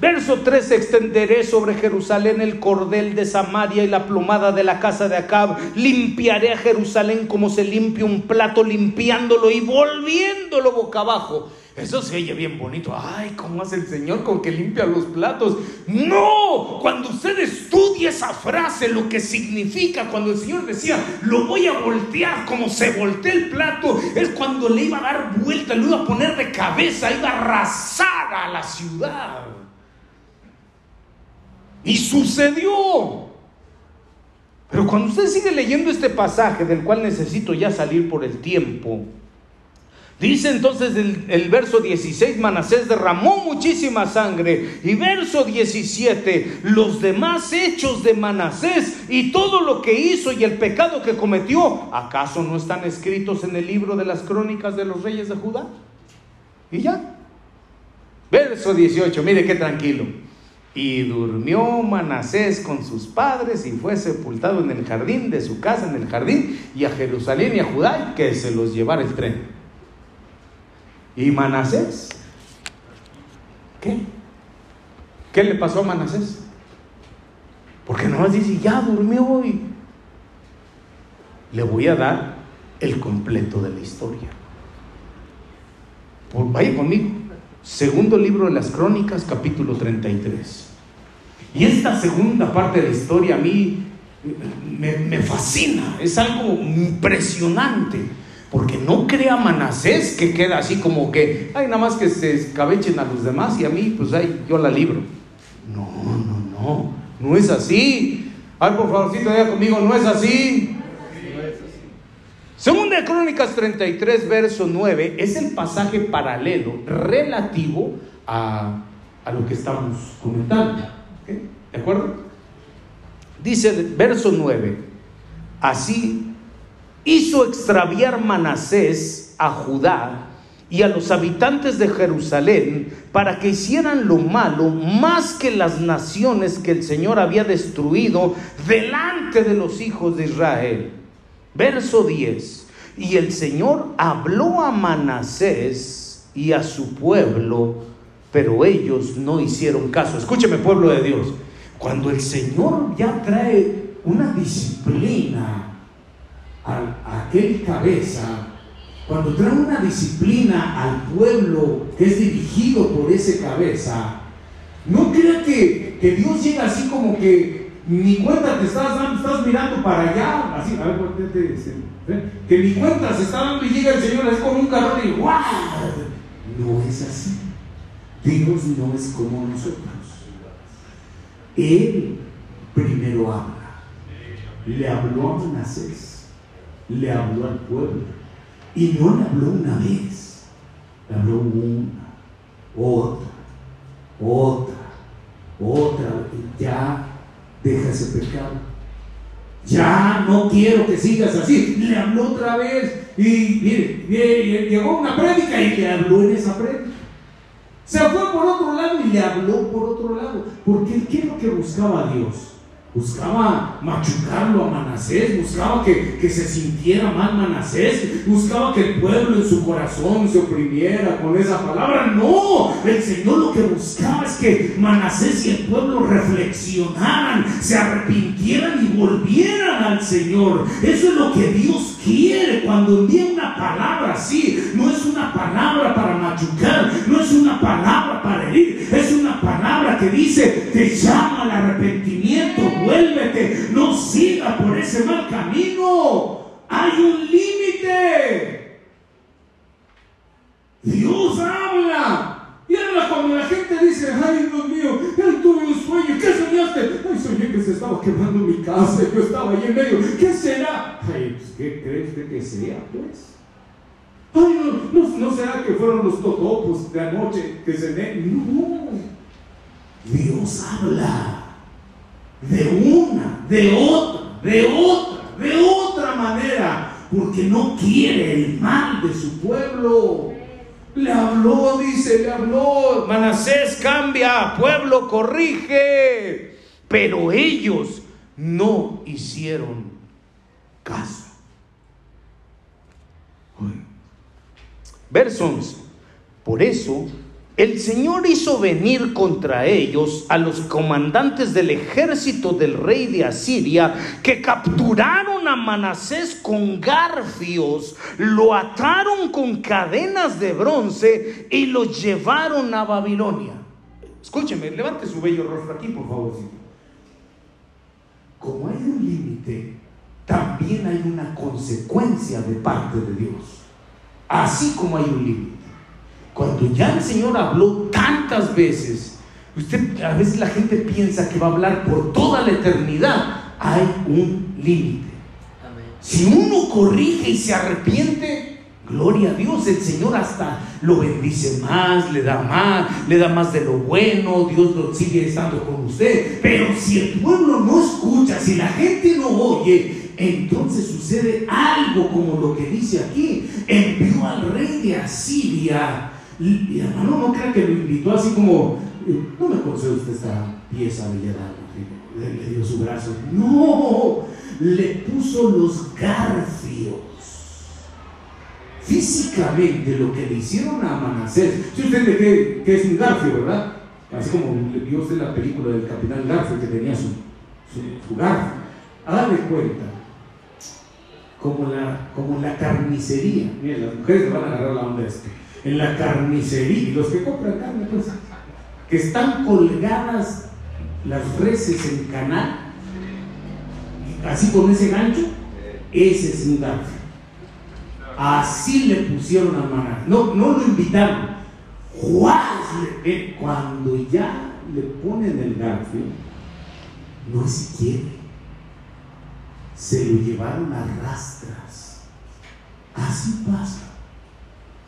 [SPEAKER 2] Verso 3, extenderé sobre Jerusalén el cordel de Samaria y la plomada de la casa de Acab. Limpiaré a Jerusalén como se limpia un plato, limpiándolo y volviéndolo boca abajo eso se oye bien bonito. Ay, ¿cómo hace el Señor con que limpia los platos? No, cuando usted estudia esa frase, lo que significa cuando el Señor decía, lo voy a voltear como se voltea el plato, es cuando le iba a dar vuelta, lo iba a poner de cabeza, iba a arrasar a la ciudad. Y sucedió. Pero cuando usted sigue leyendo este pasaje, del cual necesito ya salir por el tiempo, Dice entonces el, verso 16, Manasés derramó muchísima sangre. Y verso 17, los demás hechos de Manasés y todo lo que hizo y el pecado que cometió, ¿acaso no están escritos en el libro de las crónicas de los reyes de Judá? Y ya. Verso 18, mire qué tranquilo. Y durmió Manasés con sus padres y fue sepultado en el jardín de su casa, en el jardín, y a Jerusalén y a Judá, que se los llevara el tren. ¿Y Manasés? ¿Qué? ¿Qué le pasó a Manasés? Porque no dice, ya durmió hoy. Le voy a dar el completo de la historia. Por, vaya conmigo. Segundo libro de las Crónicas, capítulo 33. Y esta segunda parte de la historia a mí me fascina, es algo impresionante. Porque no crea Manasés que queda así como que, ay, nada más que se escabechen a los demás y a mí, pues ay, yo la libro. No, no, no, no es así. Ay, por favorcito, diga conmigo, no es así. Segunda de Crónicas 33, verso 9, es el pasaje paralelo relativo a, a lo que estamos comentando. ¿De acuerdo? Dice verso 9, así hizo extraviar Manasés a Judá y a los habitantes de Jerusalén para que hicieran lo malo más que las naciones que el Señor había destruido delante de los hijos de Israel. Verso 10. Y el Señor habló a Manasés y a su pueblo, pero ellos no hicieron caso. Escúcheme, pueblo de Dios. Cuando el Señor ya trae una disciplina a, aquel cabeza, cuando trae una disciplina al pueblo que es dirigido por ese cabeza, no crea que, que Dios llega así como que ni cuenta te estás dando, estás mirando para allá, así, a ver, ¿eh? que ni cuenta se está dando y llega el Señor, es como un carro y ¡guau! No es así. Dios no es como nosotros. Él primero habla. Le habló a Manasés le habló al pueblo. Y no le habló una vez, le habló una, otra, otra, otra. Ya deja ese pecado. Ya no quiero que sigas así. Le habló otra vez. Y mire, llegó una prédica y le habló en esa prédica. Se fue por otro lado y le habló por otro lado. Porque ¿qué es lo que buscaba Dios? Buscaba machucarlo a Manasés, buscaba que, que, se sintiera mal Manasés, buscaba que el pueblo en su corazón se oprimiera con esa palabra. No, el Señor lo que buscaba es que Manasés y el pueblo reflexionaran, se arrepintieran y volvieran al Señor. Eso es lo que Dios quiere cuando envía una palabra así. No es una palabra para machucar, no es una palabra para herir, es una palabra que dice, te llama al arrepentimiento vuélvete, no siga por ese mal camino. Hay un límite. Dios habla. Y habla cuando la gente dice, ay Dios mío, ay, tuve un sueño, ¿qué soñaste? Ay, soñé que se estaba quemando mi casa, yo estaba ahí en medio, ¿qué será? Ay, pues, ¿qué crees usted que sea, pues? Ay, no, no, será que fueron los totopos de anoche que se me... No, Dios habla de una, de otra, de otra, de otra manera, porque no quiere el mal de su pueblo. Le habló, dice, le habló, Manasés cambia, pueblo corrige, pero ellos no hicieron caso. Versos. Por eso el Señor hizo venir contra ellos a los comandantes del ejército del rey de Asiria que capturaron a Manasés con garfios, lo ataron con cadenas de bronce y lo llevaron a Babilonia. Escúcheme, levante su bello rostro aquí, por favor. Como hay un límite, también hay una consecuencia de parte de Dios. Así como hay un límite. Cuando ya el Señor habló tantas veces, usted a veces la gente piensa que va a hablar por toda la eternidad. Hay un límite. Si uno corrige y se arrepiente, gloria a Dios, el Señor hasta lo bendice más, le da más, le da más de lo bueno, Dios lo sigue estando con usted. Pero si el pueblo no escucha, si la gente no oye, entonces sucede algo como lo que dice aquí. Envió al rey de Asiria y, hermano, no crea que lo invitó así como, eh, no me concede usted esta pieza de le, le dio su brazo. No, le puso los garfios. Físicamente lo que le hicieron a Manasés, si usted ve que, es un garfio, ¿verdad? Así como vio usted la película del capitán Garfio que tenía su, su, garfio. Hágale cuenta, como la, como la carnicería. Miren, las mujeres le van a agarrar la onda este en la carnicería, los que compran carne, pues, que están colgadas las reses en canal, así con ese gancho, ese es un garfio. Así le pusieron a maná. No, no lo invitaron. Eh, cuando ya le ponen el garfio, no si quiere. Se lo llevaron a rastras. Así pasa.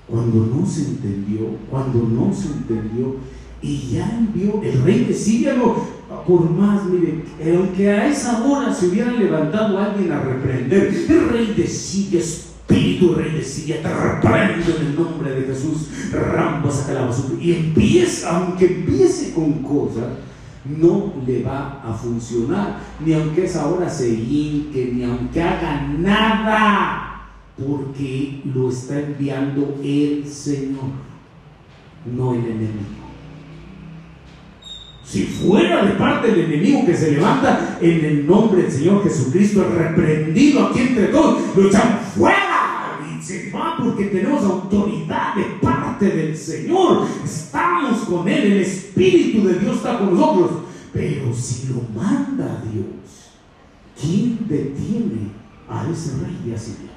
[SPEAKER 2] Cuando no se entendió, cuando no se entendió, y ya envió el rey de Siria, por más, mire, aunque a esa hora se hubiera levantado alguien a reprender, el rey de Siria, espíritu rey de Siria, te reprendo en el nombre de Jesús, rambo saca la basura, y empieza, aunque empiece con cosas, no le va a funcionar, ni aunque esa hora se hinque, ni aunque haga nada, porque lo está enviando el Señor, no el enemigo. Si fuera de parte del enemigo que se levanta en el nombre del Señor Jesucristo, reprendido aquí entre todos, lo echamos fuera y se va porque tenemos autoridad de parte del Señor. Estamos con Él, el Espíritu de Dios está con nosotros. Pero si lo manda Dios, ¿quién detiene a ese rey de Asiria?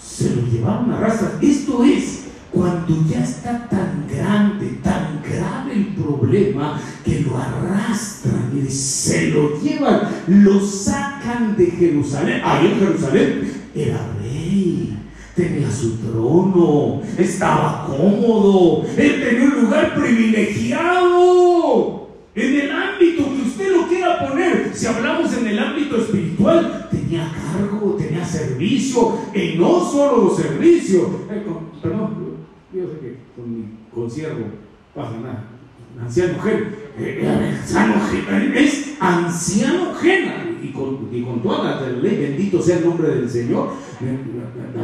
[SPEAKER 2] Se lo llevaron a raza. Esto es cuando ya está tan grande, tan grave el problema, que lo arrastran y se lo llevan, lo sacan de Jerusalén. Ahí en Jerusalén era rey, tenía su trono, estaba cómodo, él tenía un lugar privilegiado. En el ámbito que usted lo quiera poner, si hablamos en el ámbito espiritual, tenía cargo, tenía servicio, y no solo servicio, eh, perdón, yo sé que con mi conciervo pasa nada. Anciano gen. Eh, eh, anciano es anciano gen. Y con, y con toda la ley, bendito sea el nombre del Señor.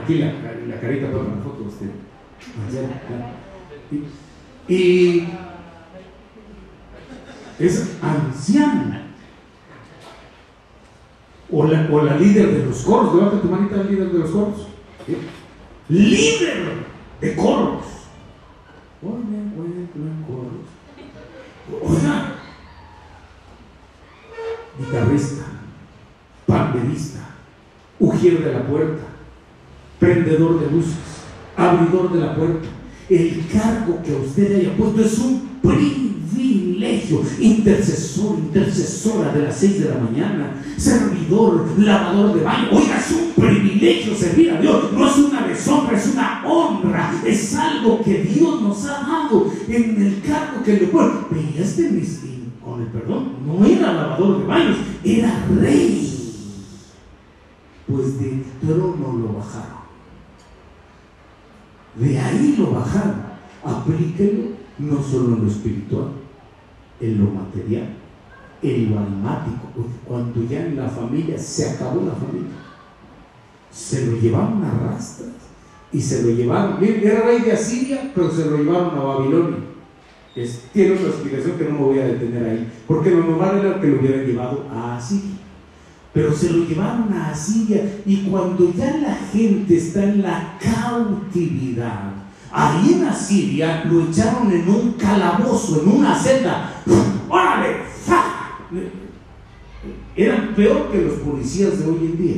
[SPEAKER 2] Aquí la, la carita para la foto. Este, y, y es anciana. O la, o la líder de los coros. Levanta tu manita, líder de los coros. Líder de coros. Oiga, guitarrista, panderista, ujier de la puerta, prendedor de luces, abridor de la puerta. El cargo que usted haya puesto es un Intercesor, intercesora de las 6 de la mañana, servidor, lavador de baño. Oiga, es un privilegio servir a Dios. No es una deshonra, es una honra. Es algo que Dios nos ha dado en el cargo que le pone. Pero este, con el perdón, no era lavador de baños, era rey. Pues del trono lo bajaron. De ahí lo bajaron. Aplíquelo no solo en lo espiritual, en lo material, en lo almático, cuando ya en la familia se acabó la familia, se lo llevaron a rastras y se lo llevaron, era rey de Asiria, pero se lo llevaron a Babilonia. tiene otra explicación que no me voy a detener ahí, porque lo normal era que lo hubieran llevado a Asiria. Pero se lo llevaron a Asiria y cuando ya la gente está en la cautividad, Ahí en Asiria lo echaron en un calabozo, en una celda. ¡Órale! Eran peor que los policías de hoy en día.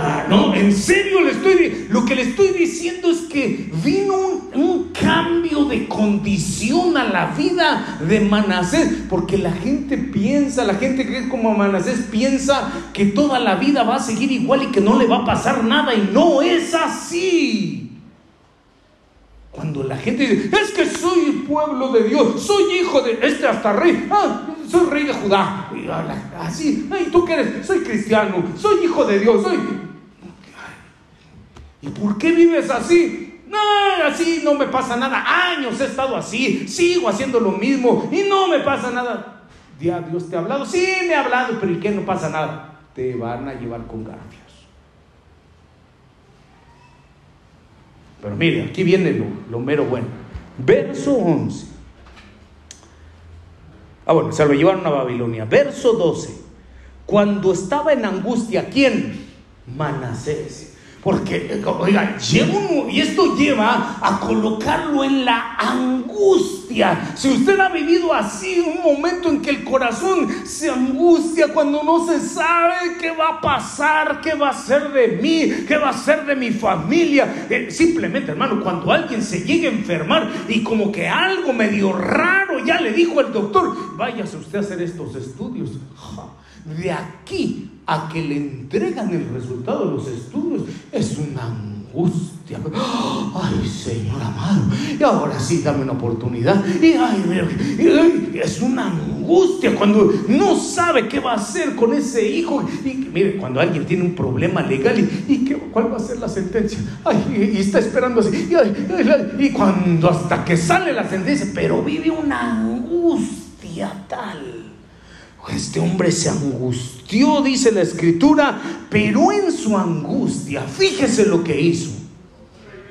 [SPEAKER 2] Ah, no, en serio le estoy lo que le estoy diciendo es que vino un, un, cambio de condición a la vida de Manasés, porque la gente piensa, la gente que es como Manasés piensa que toda la vida va a seguir igual y que no le va a pasar nada y no es así. Cuando la gente dice, es que soy pueblo de Dios, soy hijo de este hasta rey, ah, soy rey de Judá, así, ay, ¿tú qué eres? Soy cristiano, soy hijo de Dios, soy... ¿Y por qué vives así? No, así no me pasa nada. Años he estado así, sigo haciendo lo mismo y no me pasa nada. Dios te ha hablado, sí me ha hablado, pero ¿y qué no pasa nada? Te van a llevar con garfio. Pero mire, aquí viene lo, mero bueno. Verso 11. Ah, bueno, se lo llevaron a Babilonia. Verso 12. Cuando estaba en angustia, ¿quién? Manasés. Porque, oiga, y esto lleva a colocarlo en la angustia. Si usted ha vivido así, un momento en que el corazón se angustia cuando no se sabe qué va a pasar, qué va a ser de mí, qué va a ser de mi familia. Eh, simplemente, hermano, cuando alguien se llegue a enfermar y como que algo medio raro ya le dijo el doctor, váyase usted a hacer estos estudios. De aquí a que le entregan el resultado de los estudios es una angustia. Ay, Señor amado, y ahora sí dame una oportunidad. Y ay, es una angustia cuando no sabe qué va a hacer con ese hijo. Y mire, cuando alguien tiene un problema legal, ¿y, qué, cuál va a ser la sentencia? Ay, y, está esperando así. y cuando hasta que sale la sentencia, pero vive una angustia tal este hombre se angustió, dice la escritura, pero en su angustia, fíjese lo que hizo.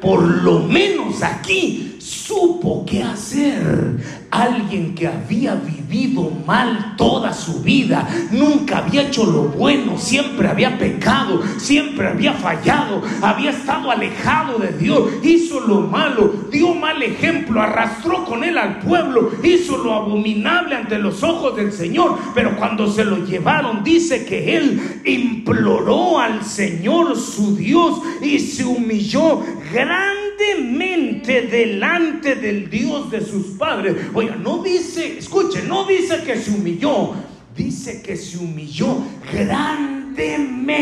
[SPEAKER 2] Por lo menos aquí supo qué hacer. Alguien que había vivido mal toda su vida, nunca había hecho lo bueno, siempre había pecado, siempre había fallado, había estado alejado de Dios, hizo lo malo, dio mal ejemplo, arrastró con él al pueblo, hizo lo abominable ante los ojos del Señor, pero cuando se lo llevaron dice que él imploró al Señor su Dios y se humilló grandemente delante del Dios de sus padres. Oiga, no dice, escuche, no dice que se humilló, dice que se humilló grandemente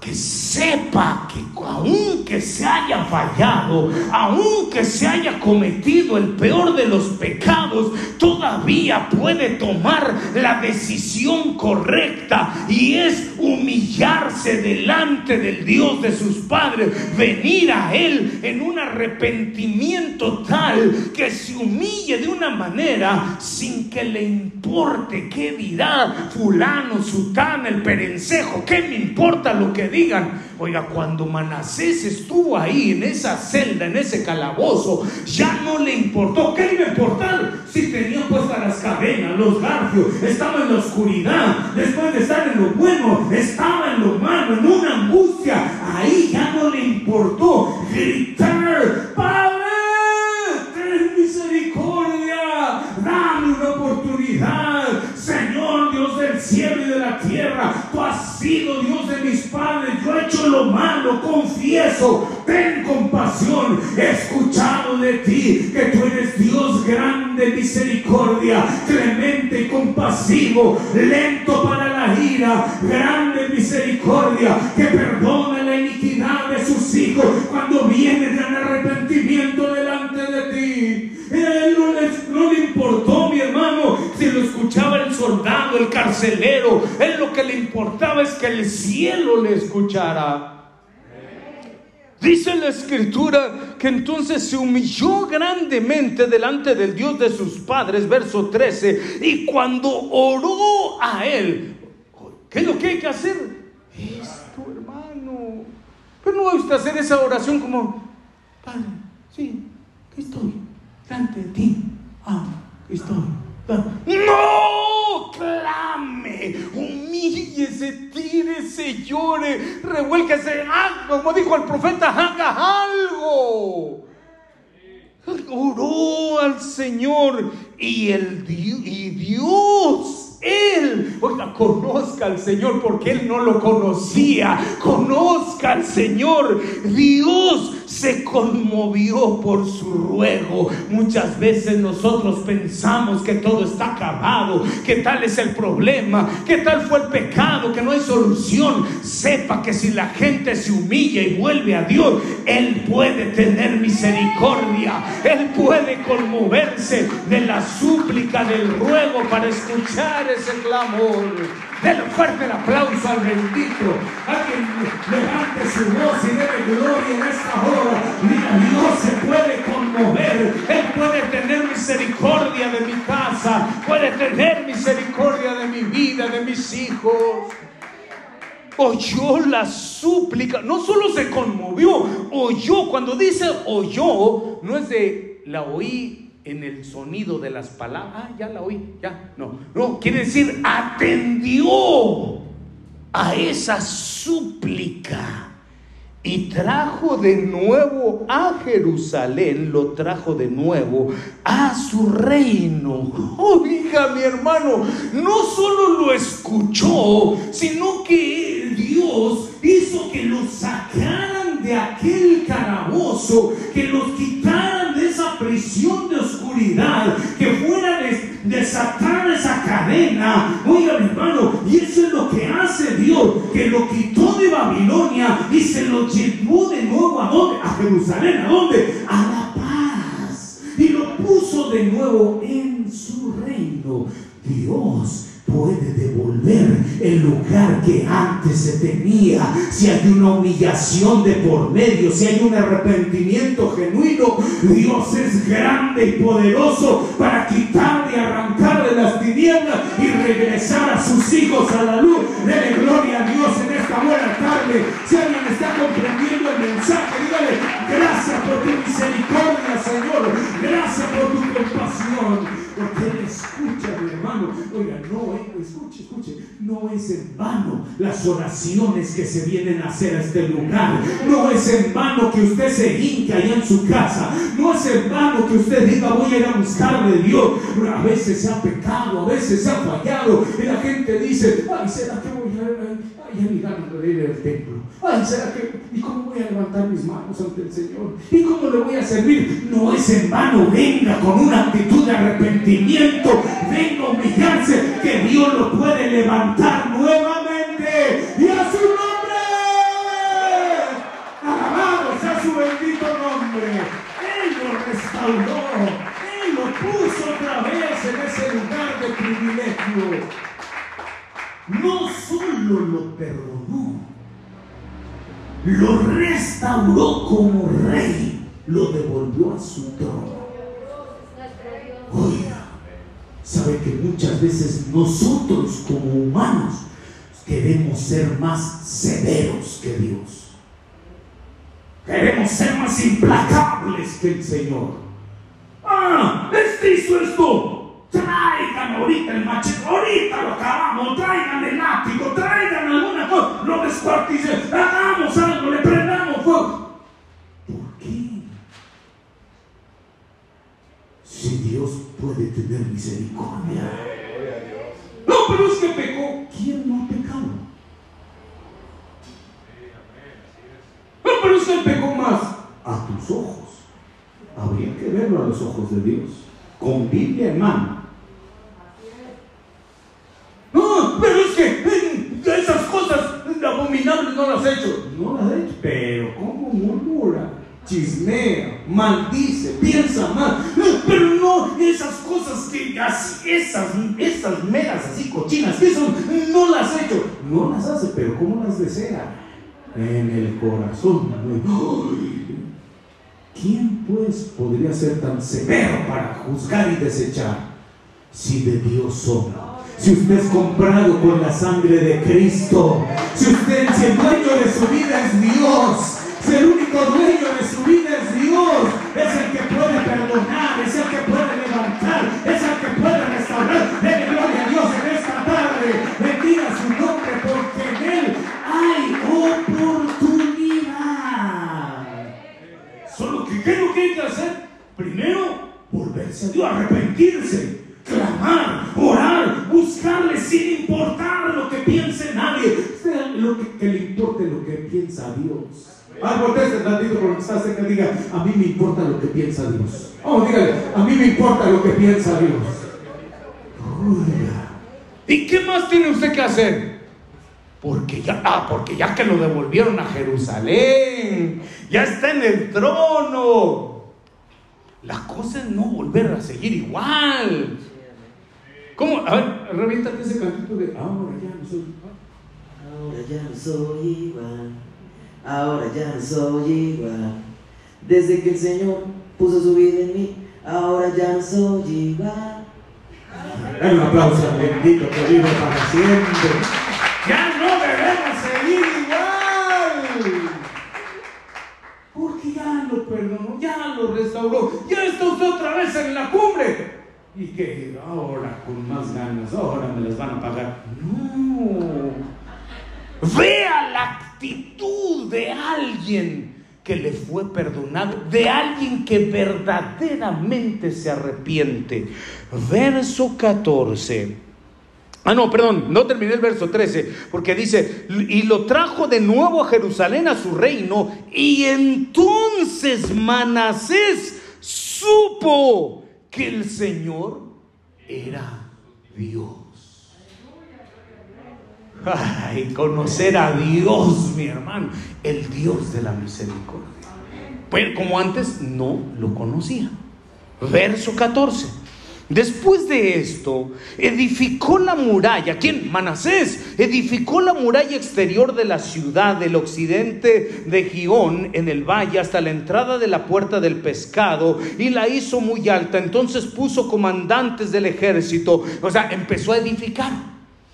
[SPEAKER 2] que sepa que aunque se haya fallado, aunque se haya cometido el peor de los pecados, todavía puede tomar la decisión correcta y es humillarse delante del Dios de sus padres, venir a Él en un arrepentimiento tal que se humille de una manera sin que le importe qué dirá fulano, sután, el perencejo, qué me importa lo que digan, oiga, cuando Manasés estuvo ahí en esa celda, en ese calabozo, ya no le importó. ¿Qué le iba a importar? Si tenía puestas las cadenas, los garfios, estaba en la oscuridad, después de estar en lo bueno, estaba en lo malo, en una angustia. Ahí ya no le importó gritar, Padre, ten misericordia, dame una oportunidad. Y de la tierra, tú has sido Dios de mis padres, yo he hecho lo malo, confieso, ten compasión, he escuchado de ti que tú eres Dios grande, misericordia, clemente y compasivo, lento para la ira, grande misericordia, que perdona la iniquidad de sus hijos cuando vienen en arrepentimiento delante de ti. Él no le importó, mi hermano, si lo escuchaba el soldado, el carcelero. Él lo que le importaba es que el cielo le escuchara. Dice la escritura que entonces se humilló grandemente delante del Dios de sus padres, verso 13, y cuando oró a él, ¿qué es lo que hay que hacer? Esto, hermano. Pero no va usted a hacer esa oración como, Padre, sí, estoy, delante de ti. Ah, estoy. No, clame, humíllese, tírese, llore, revuélquese, ah, como dijo el profeta, haga algo. Oró al Señor y, el, y Dios él, oiga, conozca al Señor porque Él no lo conocía. Conozca al Señor. Dios se conmovió por su ruego. Muchas veces nosotros pensamos que todo está acabado, que tal es el problema, que tal fue el pecado, que no hay solución. Sepa que si la gente se humilla y vuelve a Dios, Él puede tener misericordia. Él puede conmoverse de la súplica, del ruego para escuchar ese clamor. Denle fuerte el aplauso al bendito. Alguien levante su voz y debe gloria en esta hora. Dios se puede conmover. Él puede tener misericordia de mi casa. Puede tener misericordia de mi vida, de mis hijos. Oyó la súplica. No solo se conmovió, oyó. Cuando dice oyó, no es de la oí en el sonido de las palabras. Ah, ya la oí, ya. No, no, quiere decir atendió. a esa súplica y trajo de nuevo a Jerusalén, lo trajo de nuevo a su reino. Oiga, mi hermano, no solo lo escuchó, sino que Dios hizo que lo sacaran de aquel calabozo, que los quitaran de esa prisión de oscuridad, que fueran desatar esa cadena. Oiga, mi hermano, y eso es lo que hace Dios, que lo quitó de Babilonia y se lo llevó de nuevo a dónde? A Jerusalén, ¿a dónde? A la paz. Y lo puso de nuevo en su reino. Dios puede devolver el lugar que antes se tenía. Si hay una humillación de por medio, si hay un arrepentimiento genuino, Dios es grande y poderoso para quitarle arrancarle las tinieblas y regresar a sus hijos a la luz. Dele gloria a Dios en buena tarde. Si alguien está comprendiendo el mensaje, dígale gracias por tu misericordia, Señor. Gracias por tu compasión. Porque Él escucha, mi hermano. Oiga, no, escuche, escuche. No es en vano las oraciones que se vienen a hacer a este lugar. No es en vano que usted se hinca allá en su casa. No es en vano que usted diga voy a ir a buscar de Dios. A veces se ha pecado, a veces se ha fallado. Y la gente dice, ay, ¿será que voy a, ay, templo? Ay, ¿será que, y cómo voy a levantar mis manos ante el Señor? ¿Y cómo le voy a servir? No es en vano, venga con una actitud de arrepentimiento, venga a humillarse, que Dios lo puede levantar nuevamente y a su nombre. Alabado sea su bendito nombre. Él lo restauró, Él lo puso otra vez en ese lugar de privilegio. Perdonó, lo restauró como rey, lo devolvió a su trono. Oiga, sabe que muchas veces nosotros como humanos queremos ser más severos que Dios. Queremos ser más implacables que el Señor. Ah, este hizo esto. Traigan ahorita el machete, ahorita lo acabamos, traigan el látigo, traigan alguna cosa, lo descuarticen, hagamos algo, le prendamos fuego. ¿Por qué? Si Dios puede tener misericordia. No, pero es que pecó. ¿Quién no ha pecado? No, pero es que pecó más. A tus ojos. Habría que verlo a los ojos de Dios. Con Biblia en mano. No, pero es que esas cosas abominables no las he hecho. No las he hecho. Pero ¿cómo murmura? Chismea, maldice, piensa mal. Pero no esas cosas que así, esas, esas meras así cochinas que son, no las he hecho. No las hace, pero ¿cómo las desea? En el corazón. ¿Quién pues podría ser tan severo para juzgar y desechar si de Dios somos? Si usted es comprado con la sangre de Cristo, si usted, si el dueño de su vida es Dios, si el único dueño de su vida es Dios, es el que puede perdonar, es el que puede levantar, es el que puede restaurar. Dele gloria a Dios en esta tarde, bendiga su nombre, porque en Él hay oportunidad. Solo que, ¿qué es lo que hay que hacer? Primero, volverse a Dios, arrepentirse clamar, orar, sin importar lo que piense nadie. lo que, le importe lo que piensa Dios. Ah, este tantito por lo que está cerca, diga, a mí me importa lo que piensa Dios. Oh, dígale, a mí me importa lo que piensa Dios. ¿Y qué más tiene usted que hacer? Porque ya, ah, porque ya que lo devolvieron a Jerusalén, ya está en el trono. La cosa es no volver a seguir igual. ¿Cómo? A ver, reviéntate ese cantito de ahora ya no soy igual.
[SPEAKER 3] Ahora ya no soy igual. Ahora ya no soy igual. Desde que el Señor puso su vida en mí, ahora ya no soy igual.
[SPEAKER 2] Dale un aplauso al bendito que vive para siempre. Ya no debemos seguir igual. Porque ya lo perdonó, ya lo restauró, ya está usted otra vez en la cumbre y que ahora con más ganas, ahora me las van a pagar. No, Vea la actitud de alguien que le fue perdonado, de alguien que verdaderamente se arrepiente. Verso 14. Ah, no, perdón, no terminé el verso 13, porque dice, y lo trajo de nuevo a Jerusalén a su reino, y entonces Manasés supo que el Señor era Dios. Ay, conocer a Dios, mi hermano, el Dios de la misericordia. Pero como antes no lo conocía. Verso 14. Después de esto, edificó la muralla. ¿Quién? Manasés. Edificó la muralla exterior de la ciudad del occidente de Gión en el valle hasta la entrada de la puerta del pescado y la hizo muy alta. Entonces puso comandantes del ejército. O sea, empezó a edificar.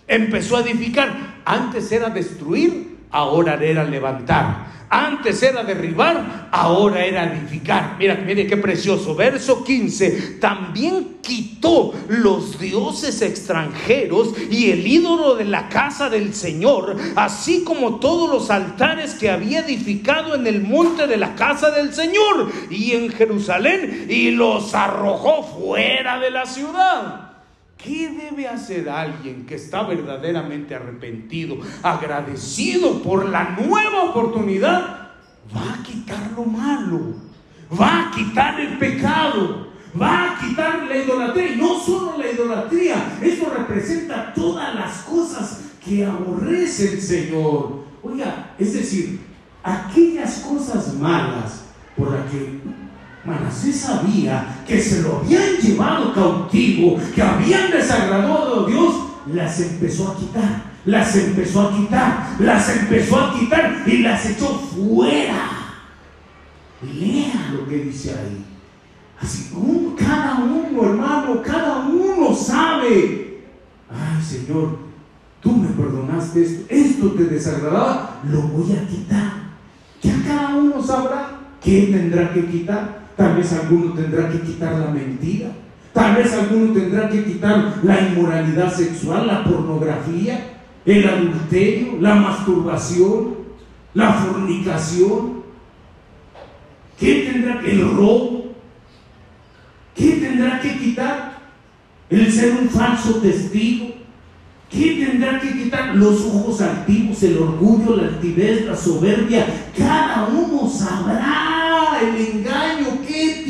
[SPEAKER 2] Empezó a edificar. Antes era destruir, ahora era levantar. Antes era derribar, ahora era edificar. Mira, mire qué precioso. Verso 15. También quitó los dioses extranjeros y el ídolo de la casa del Señor, así como todos los altares que había edificado en el monte de la casa del Señor y en Jerusalén, y los arrojó fuera de la ciudad. ¿Qué debe hacer alguien que está verdaderamente arrepentido, agradecido por la nueva oportunidad? Va a quitar lo malo, va a quitar el pecado, va a quitar la idolatría. Y no solo la idolatría, eso representa todas las cosas que aborrece el Señor. Oiga, es decir, aquellas cosas malas por las que Manasés sabía que se lo habían llevado cautivo, que habían desagradado a Dios, las empezó a quitar, las empezó a quitar, las empezó a quitar y las echó fuera. Lea lo que dice ahí. Así, cada uno, hermano, cada uno sabe. Ay, Señor, tú me perdonaste esto, esto te desagradaba, lo voy a quitar. Ya cada uno sabrá qué tendrá que quitar. Tal vez alguno tendrá que quitar la mentira. Tal vez alguno tendrá que quitar la inmoralidad sexual, la pornografía, el adulterio, la masturbación, la fornicación. ¿Qué tendrá que el robo? ¿Qué tendrá que quitar? El ser un falso testigo. ¿Qué tendrá que quitar? Los ojos altivos, el orgullo, la altivez, la soberbia. Cada uno sabrá el engaño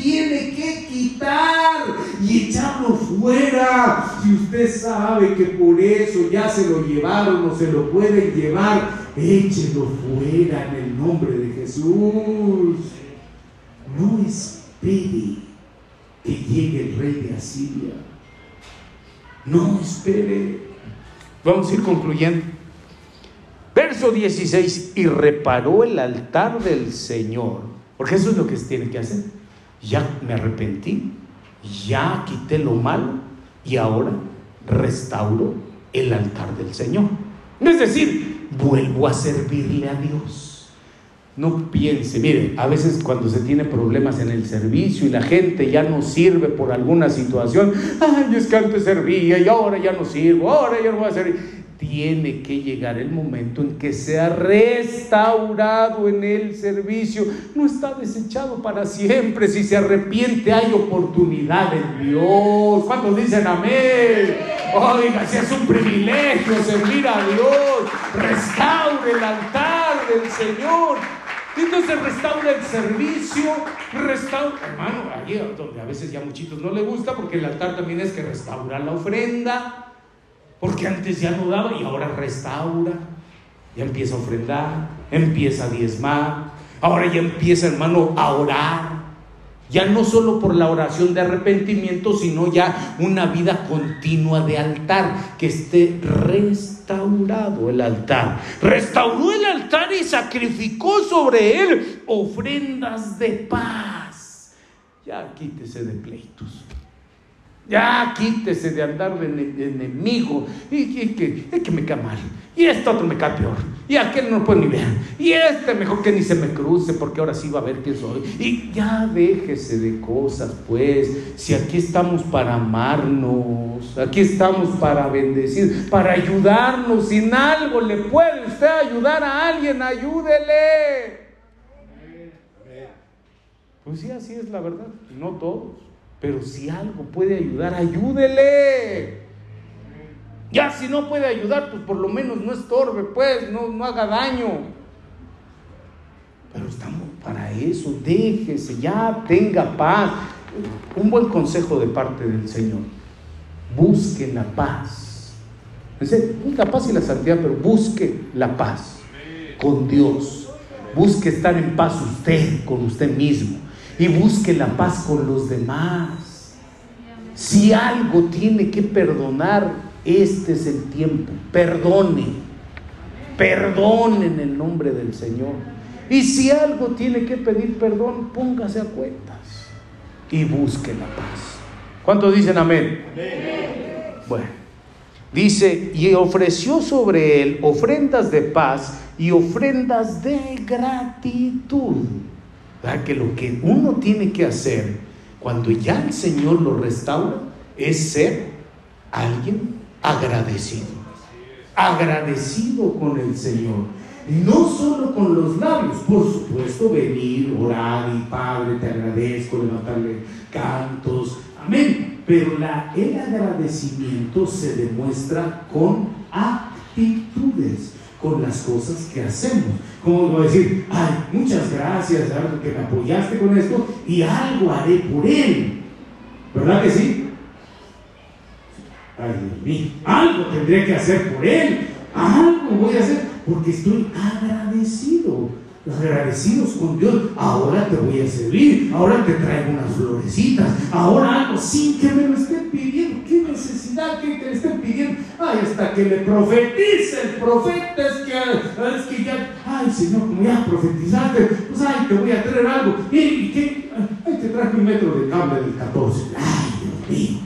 [SPEAKER 2] tiene que quitar y echarlo fuera. Si usted sabe que por eso ya se lo llevaron o se lo pueden llevar, échelo fuera en el nombre de Jesús. No espere que llegue el rey de Asiria. No espere. Vamos a ir concluyendo. Verso 16, y reparó el altar del Señor, porque eso es lo que tiene que hacer. Ya me arrepentí, ya quité lo malo y ahora restauro el altar del Señor. Es decir, vuelvo a servirle a Dios. No piense, mire, a veces cuando se tiene problemas en el servicio y la gente ya no sirve por alguna situación, ay, es que antes servía y ahora ya no sirvo, ahora ya no voy a servir. Tiene que llegar el momento en que sea restaurado en el servicio. No está desechado para siempre. Si se arrepiente, hay oportunidad en Dios. ¿Cuántos dicen amén? Oiga, si es un privilegio servir a Dios, restaure el altar del Señor. Entonces restaura el servicio, restaura, hermano, ahí a veces ya muchitos no le gusta, porque el altar también es que restaura la ofrenda, porque antes ya no daba y ahora restaura, ya empieza a ofrendar, empieza a diezmar, ahora ya empieza, hermano, a orar. Ya no solo por la oración de arrepentimiento, sino ya una vida continua de altar, que esté restaurado el altar. Restauró el altar y sacrificó sobre él ofrendas de paz. Ya quítese de pleitos. Ya quítese de andar de, enemigo. Y, que, que me cae mal. Y esto otro me cae peor. Y aquel no puede ni ver. Y este mejor que ni se me cruce porque ahora sí va a ver quién soy. Y ya déjese de cosas, pues. Si aquí estamos para amarnos, aquí estamos para bendecir, para ayudarnos. Si en algo le puede usted ayudar a alguien, ayúdele. Pues sí, así es la verdad. No todos. Pero si algo puede ayudar, ayúdele. Ya si no puede ayudar, pues por lo menos no estorbe, pues, no, no haga daño. Pero estamos para eso, déjese, ya tenga paz. Un buen consejo de parte del Señor. Busque la paz. La paz y la santidad, pero busque la paz con Dios. Busque estar en paz usted con usted mismo. Y busque la paz con los demás. Si algo tiene que perdonar, este es el tiempo. Perdone. Perdone en el nombre del Señor. Y si algo tiene que pedir perdón, póngase a cuentas y busque la paz. ¿Cuántos dicen amén? Bueno, dice, y ofreció sobre él ofrendas de paz y ofrendas de gratitud. Que lo que uno tiene que hacer cuando ya el Señor lo restaura es ser alguien agradecido. Agradecido con el Señor. No solo con los labios, por supuesto, venir, orar y Padre, te agradezco, levantarle cantos, amén. Pero el agradecimiento se demuestra con actitudes, con las cosas que hacemos. Como decir, ay, muchas gracias, que me apoyaste con esto y algo haré por él. ¿Verdad que sí? ay Dios mío, algo tendré que hacer por Él, algo voy a hacer, porque estoy agradecido, agradecidos con Dios, ahora te voy a servir, ahora te traigo unas florecitas, ahora algo sin que me lo estén pidiendo, necesidad que te estén pidiendo, ay, hasta que le profetice el profeta, es que, es que ya, ay Señor, como ya profetizaste, pues ay, te voy a traer algo, y, y ay, te traje un metro de cable del 14, ay Dios mío,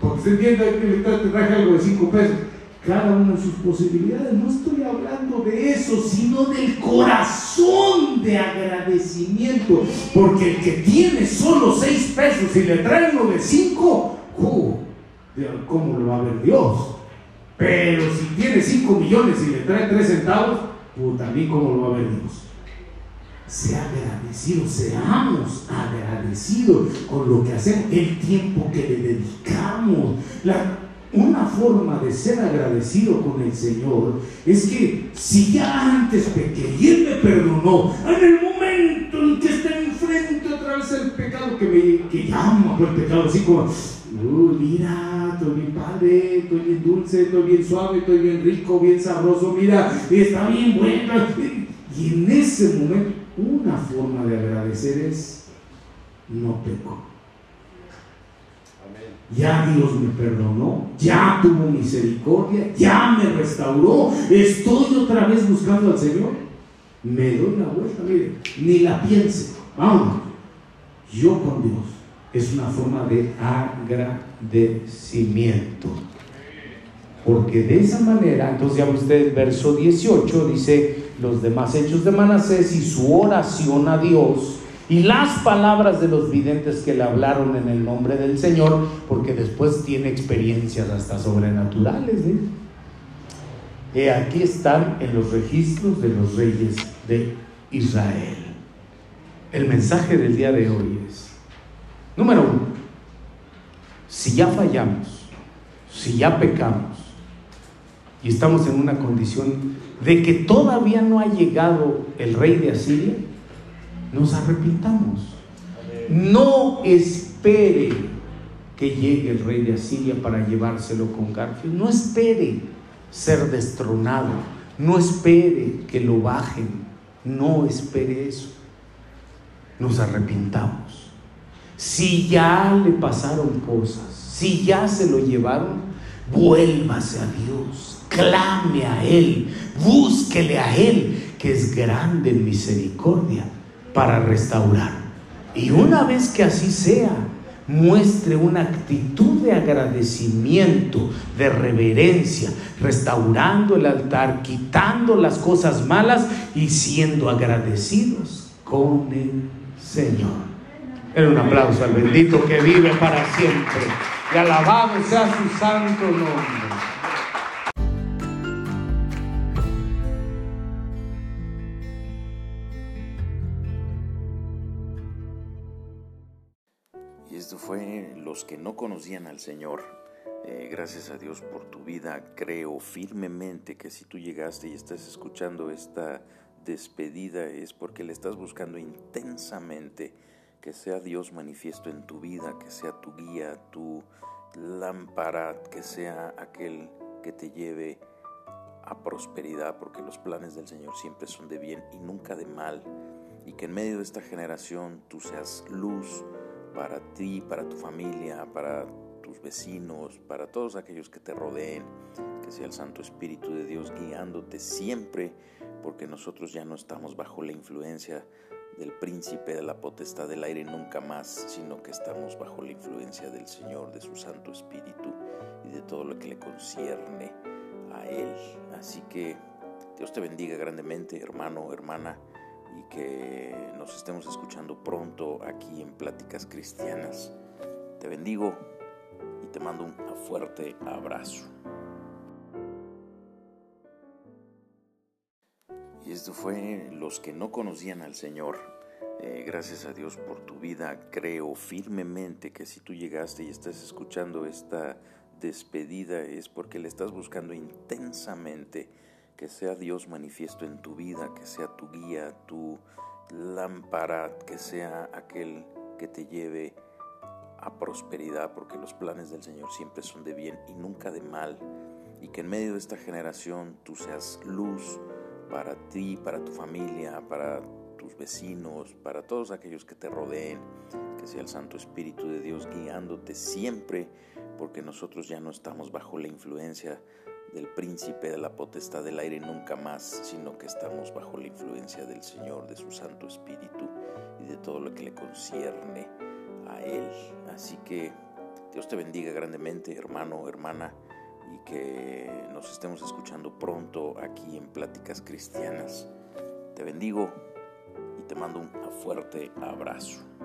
[SPEAKER 2] porque se entiende que te traje algo de 5 pesos. Cada una de sus posibilidades. No estoy hablando de eso, sino del corazón de agradecimiento. Porque el que tiene solo 6 pesos y le trae uno de 5, uh, ¿cómo lo va a ver Dios? Pero si tiene 5 millones y le trae 3 centavos, pues también cómo lo va a ver Dios sea agradecido, seamos agradecidos con lo que hacemos, el tiempo que le dedicamos. Una forma de ser agradecido con el Señor es que si ya antes pequé y Él me perdonó, en el momento en que está enfrente otra vez el pecado que me que llama por el pecado, así como, mira, estoy bien padre, estoy bien dulce, estoy bien suave, estoy bien rico, bien sabroso, mira, está bien bueno. Y en ese momento una forma de agradecer es, no peco. Ya Dios me perdonó, ya tuvo misericordia, ya me restauró, estoy otra vez buscando al Señor. Me doy la vuelta, mire, ni la piense. Vamos, yo con Dios. Es una forma de agradecimiento. Porque de esa manera, entonces ya usted, verso 18 dice, los demás hechos de Manasés y su oración a Dios y las palabras de los videntes que le hablaron en el nombre del Señor, porque después tiene experiencias hasta sobrenaturales. ¿eh? Aquí están en los registros de los reyes de Israel. El mensaje del día de hoy es, número uno, si ya fallamos, si ya pecamos y estamos en una condición de que todavía no ha llegado el rey de Asiria, nos arrepintamos. No espere que llegue el rey de Asiria para llevárselo con Garfio. No espere ser destronado. No espere que lo bajen. No espere eso. Nos arrepintamos. Si ya le pasaron cosas, si ya se lo llevaron, vuélvase a Dios clame a Él, búsquele a Él, que es grande en misericordia para restaurar. Y una vez que así sea, muestre una actitud de agradecimiento, de reverencia, restaurando el altar, quitando las cosas malas y siendo agradecidos con el Señor. En un aplauso al bendito que vive para siempre. Y alabado sea su santo nombre.
[SPEAKER 1] Y esto fue los que no conocían al Señor. Eh, gracias a Dios por tu vida. Creo firmemente que si tú llegaste y estás escuchando esta despedida es porque le estás buscando intensamente que sea Dios manifiesto en tu vida, que sea tu guía, tu lámpara, que sea aquel que te lleve a prosperidad, porque los planes del Señor siempre son de bien y nunca de mal, y que en medio de esta generación tú seas luz para ti, para tu familia, para tus vecinos, para todos aquellos que te rodeen, que sea el Santo Espíritu de Dios guiándote siempre, porque nosotros ya no estamos bajo la influencia del príncipe de la potestad del aire nunca más, sino que estamos bajo la influencia del Señor, de su Santo Espíritu y de todo lo que le concierne a Él. Así que Dios te bendiga grandemente, hermano, hermana, y que nos estemos escuchando pronto aquí en Pláticas Cristianas. Te bendigo y te mando un fuerte abrazo. Y esto fue los que no conocían al Señor. Eh, gracias a Dios por tu vida. Creo firmemente que si tú llegaste y estás escuchando esta despedida es porque le estás buscando intensamente que sea Dios manifiesto en tu vida, que sea tu guía, tu lámpara, que sea aquel que te lleve a prosperidad, porque los planes del Señor siempre son de bien y nunca de mal, y que en medio de esta generación tú seas luz para ti, para tu familia, para tus vecinos, para todos aquellos que te rodeen, que sea el Santo Espíritu de Dios guiándote siempre, porque nosotros ya no estamos bajo la influencia del príncipe de la potestad del aire nunca más, sino que estamos bajo la influencia del Señor, de su Santo Espíritu y de todo lo que le concierne a Él. Así que Dios te bendiga grandemente, hermano, hermana y que nos estemos escuchando pronto aquí en Pláticas Cristianas. Te bendigo y te mando un fuerte abrazo.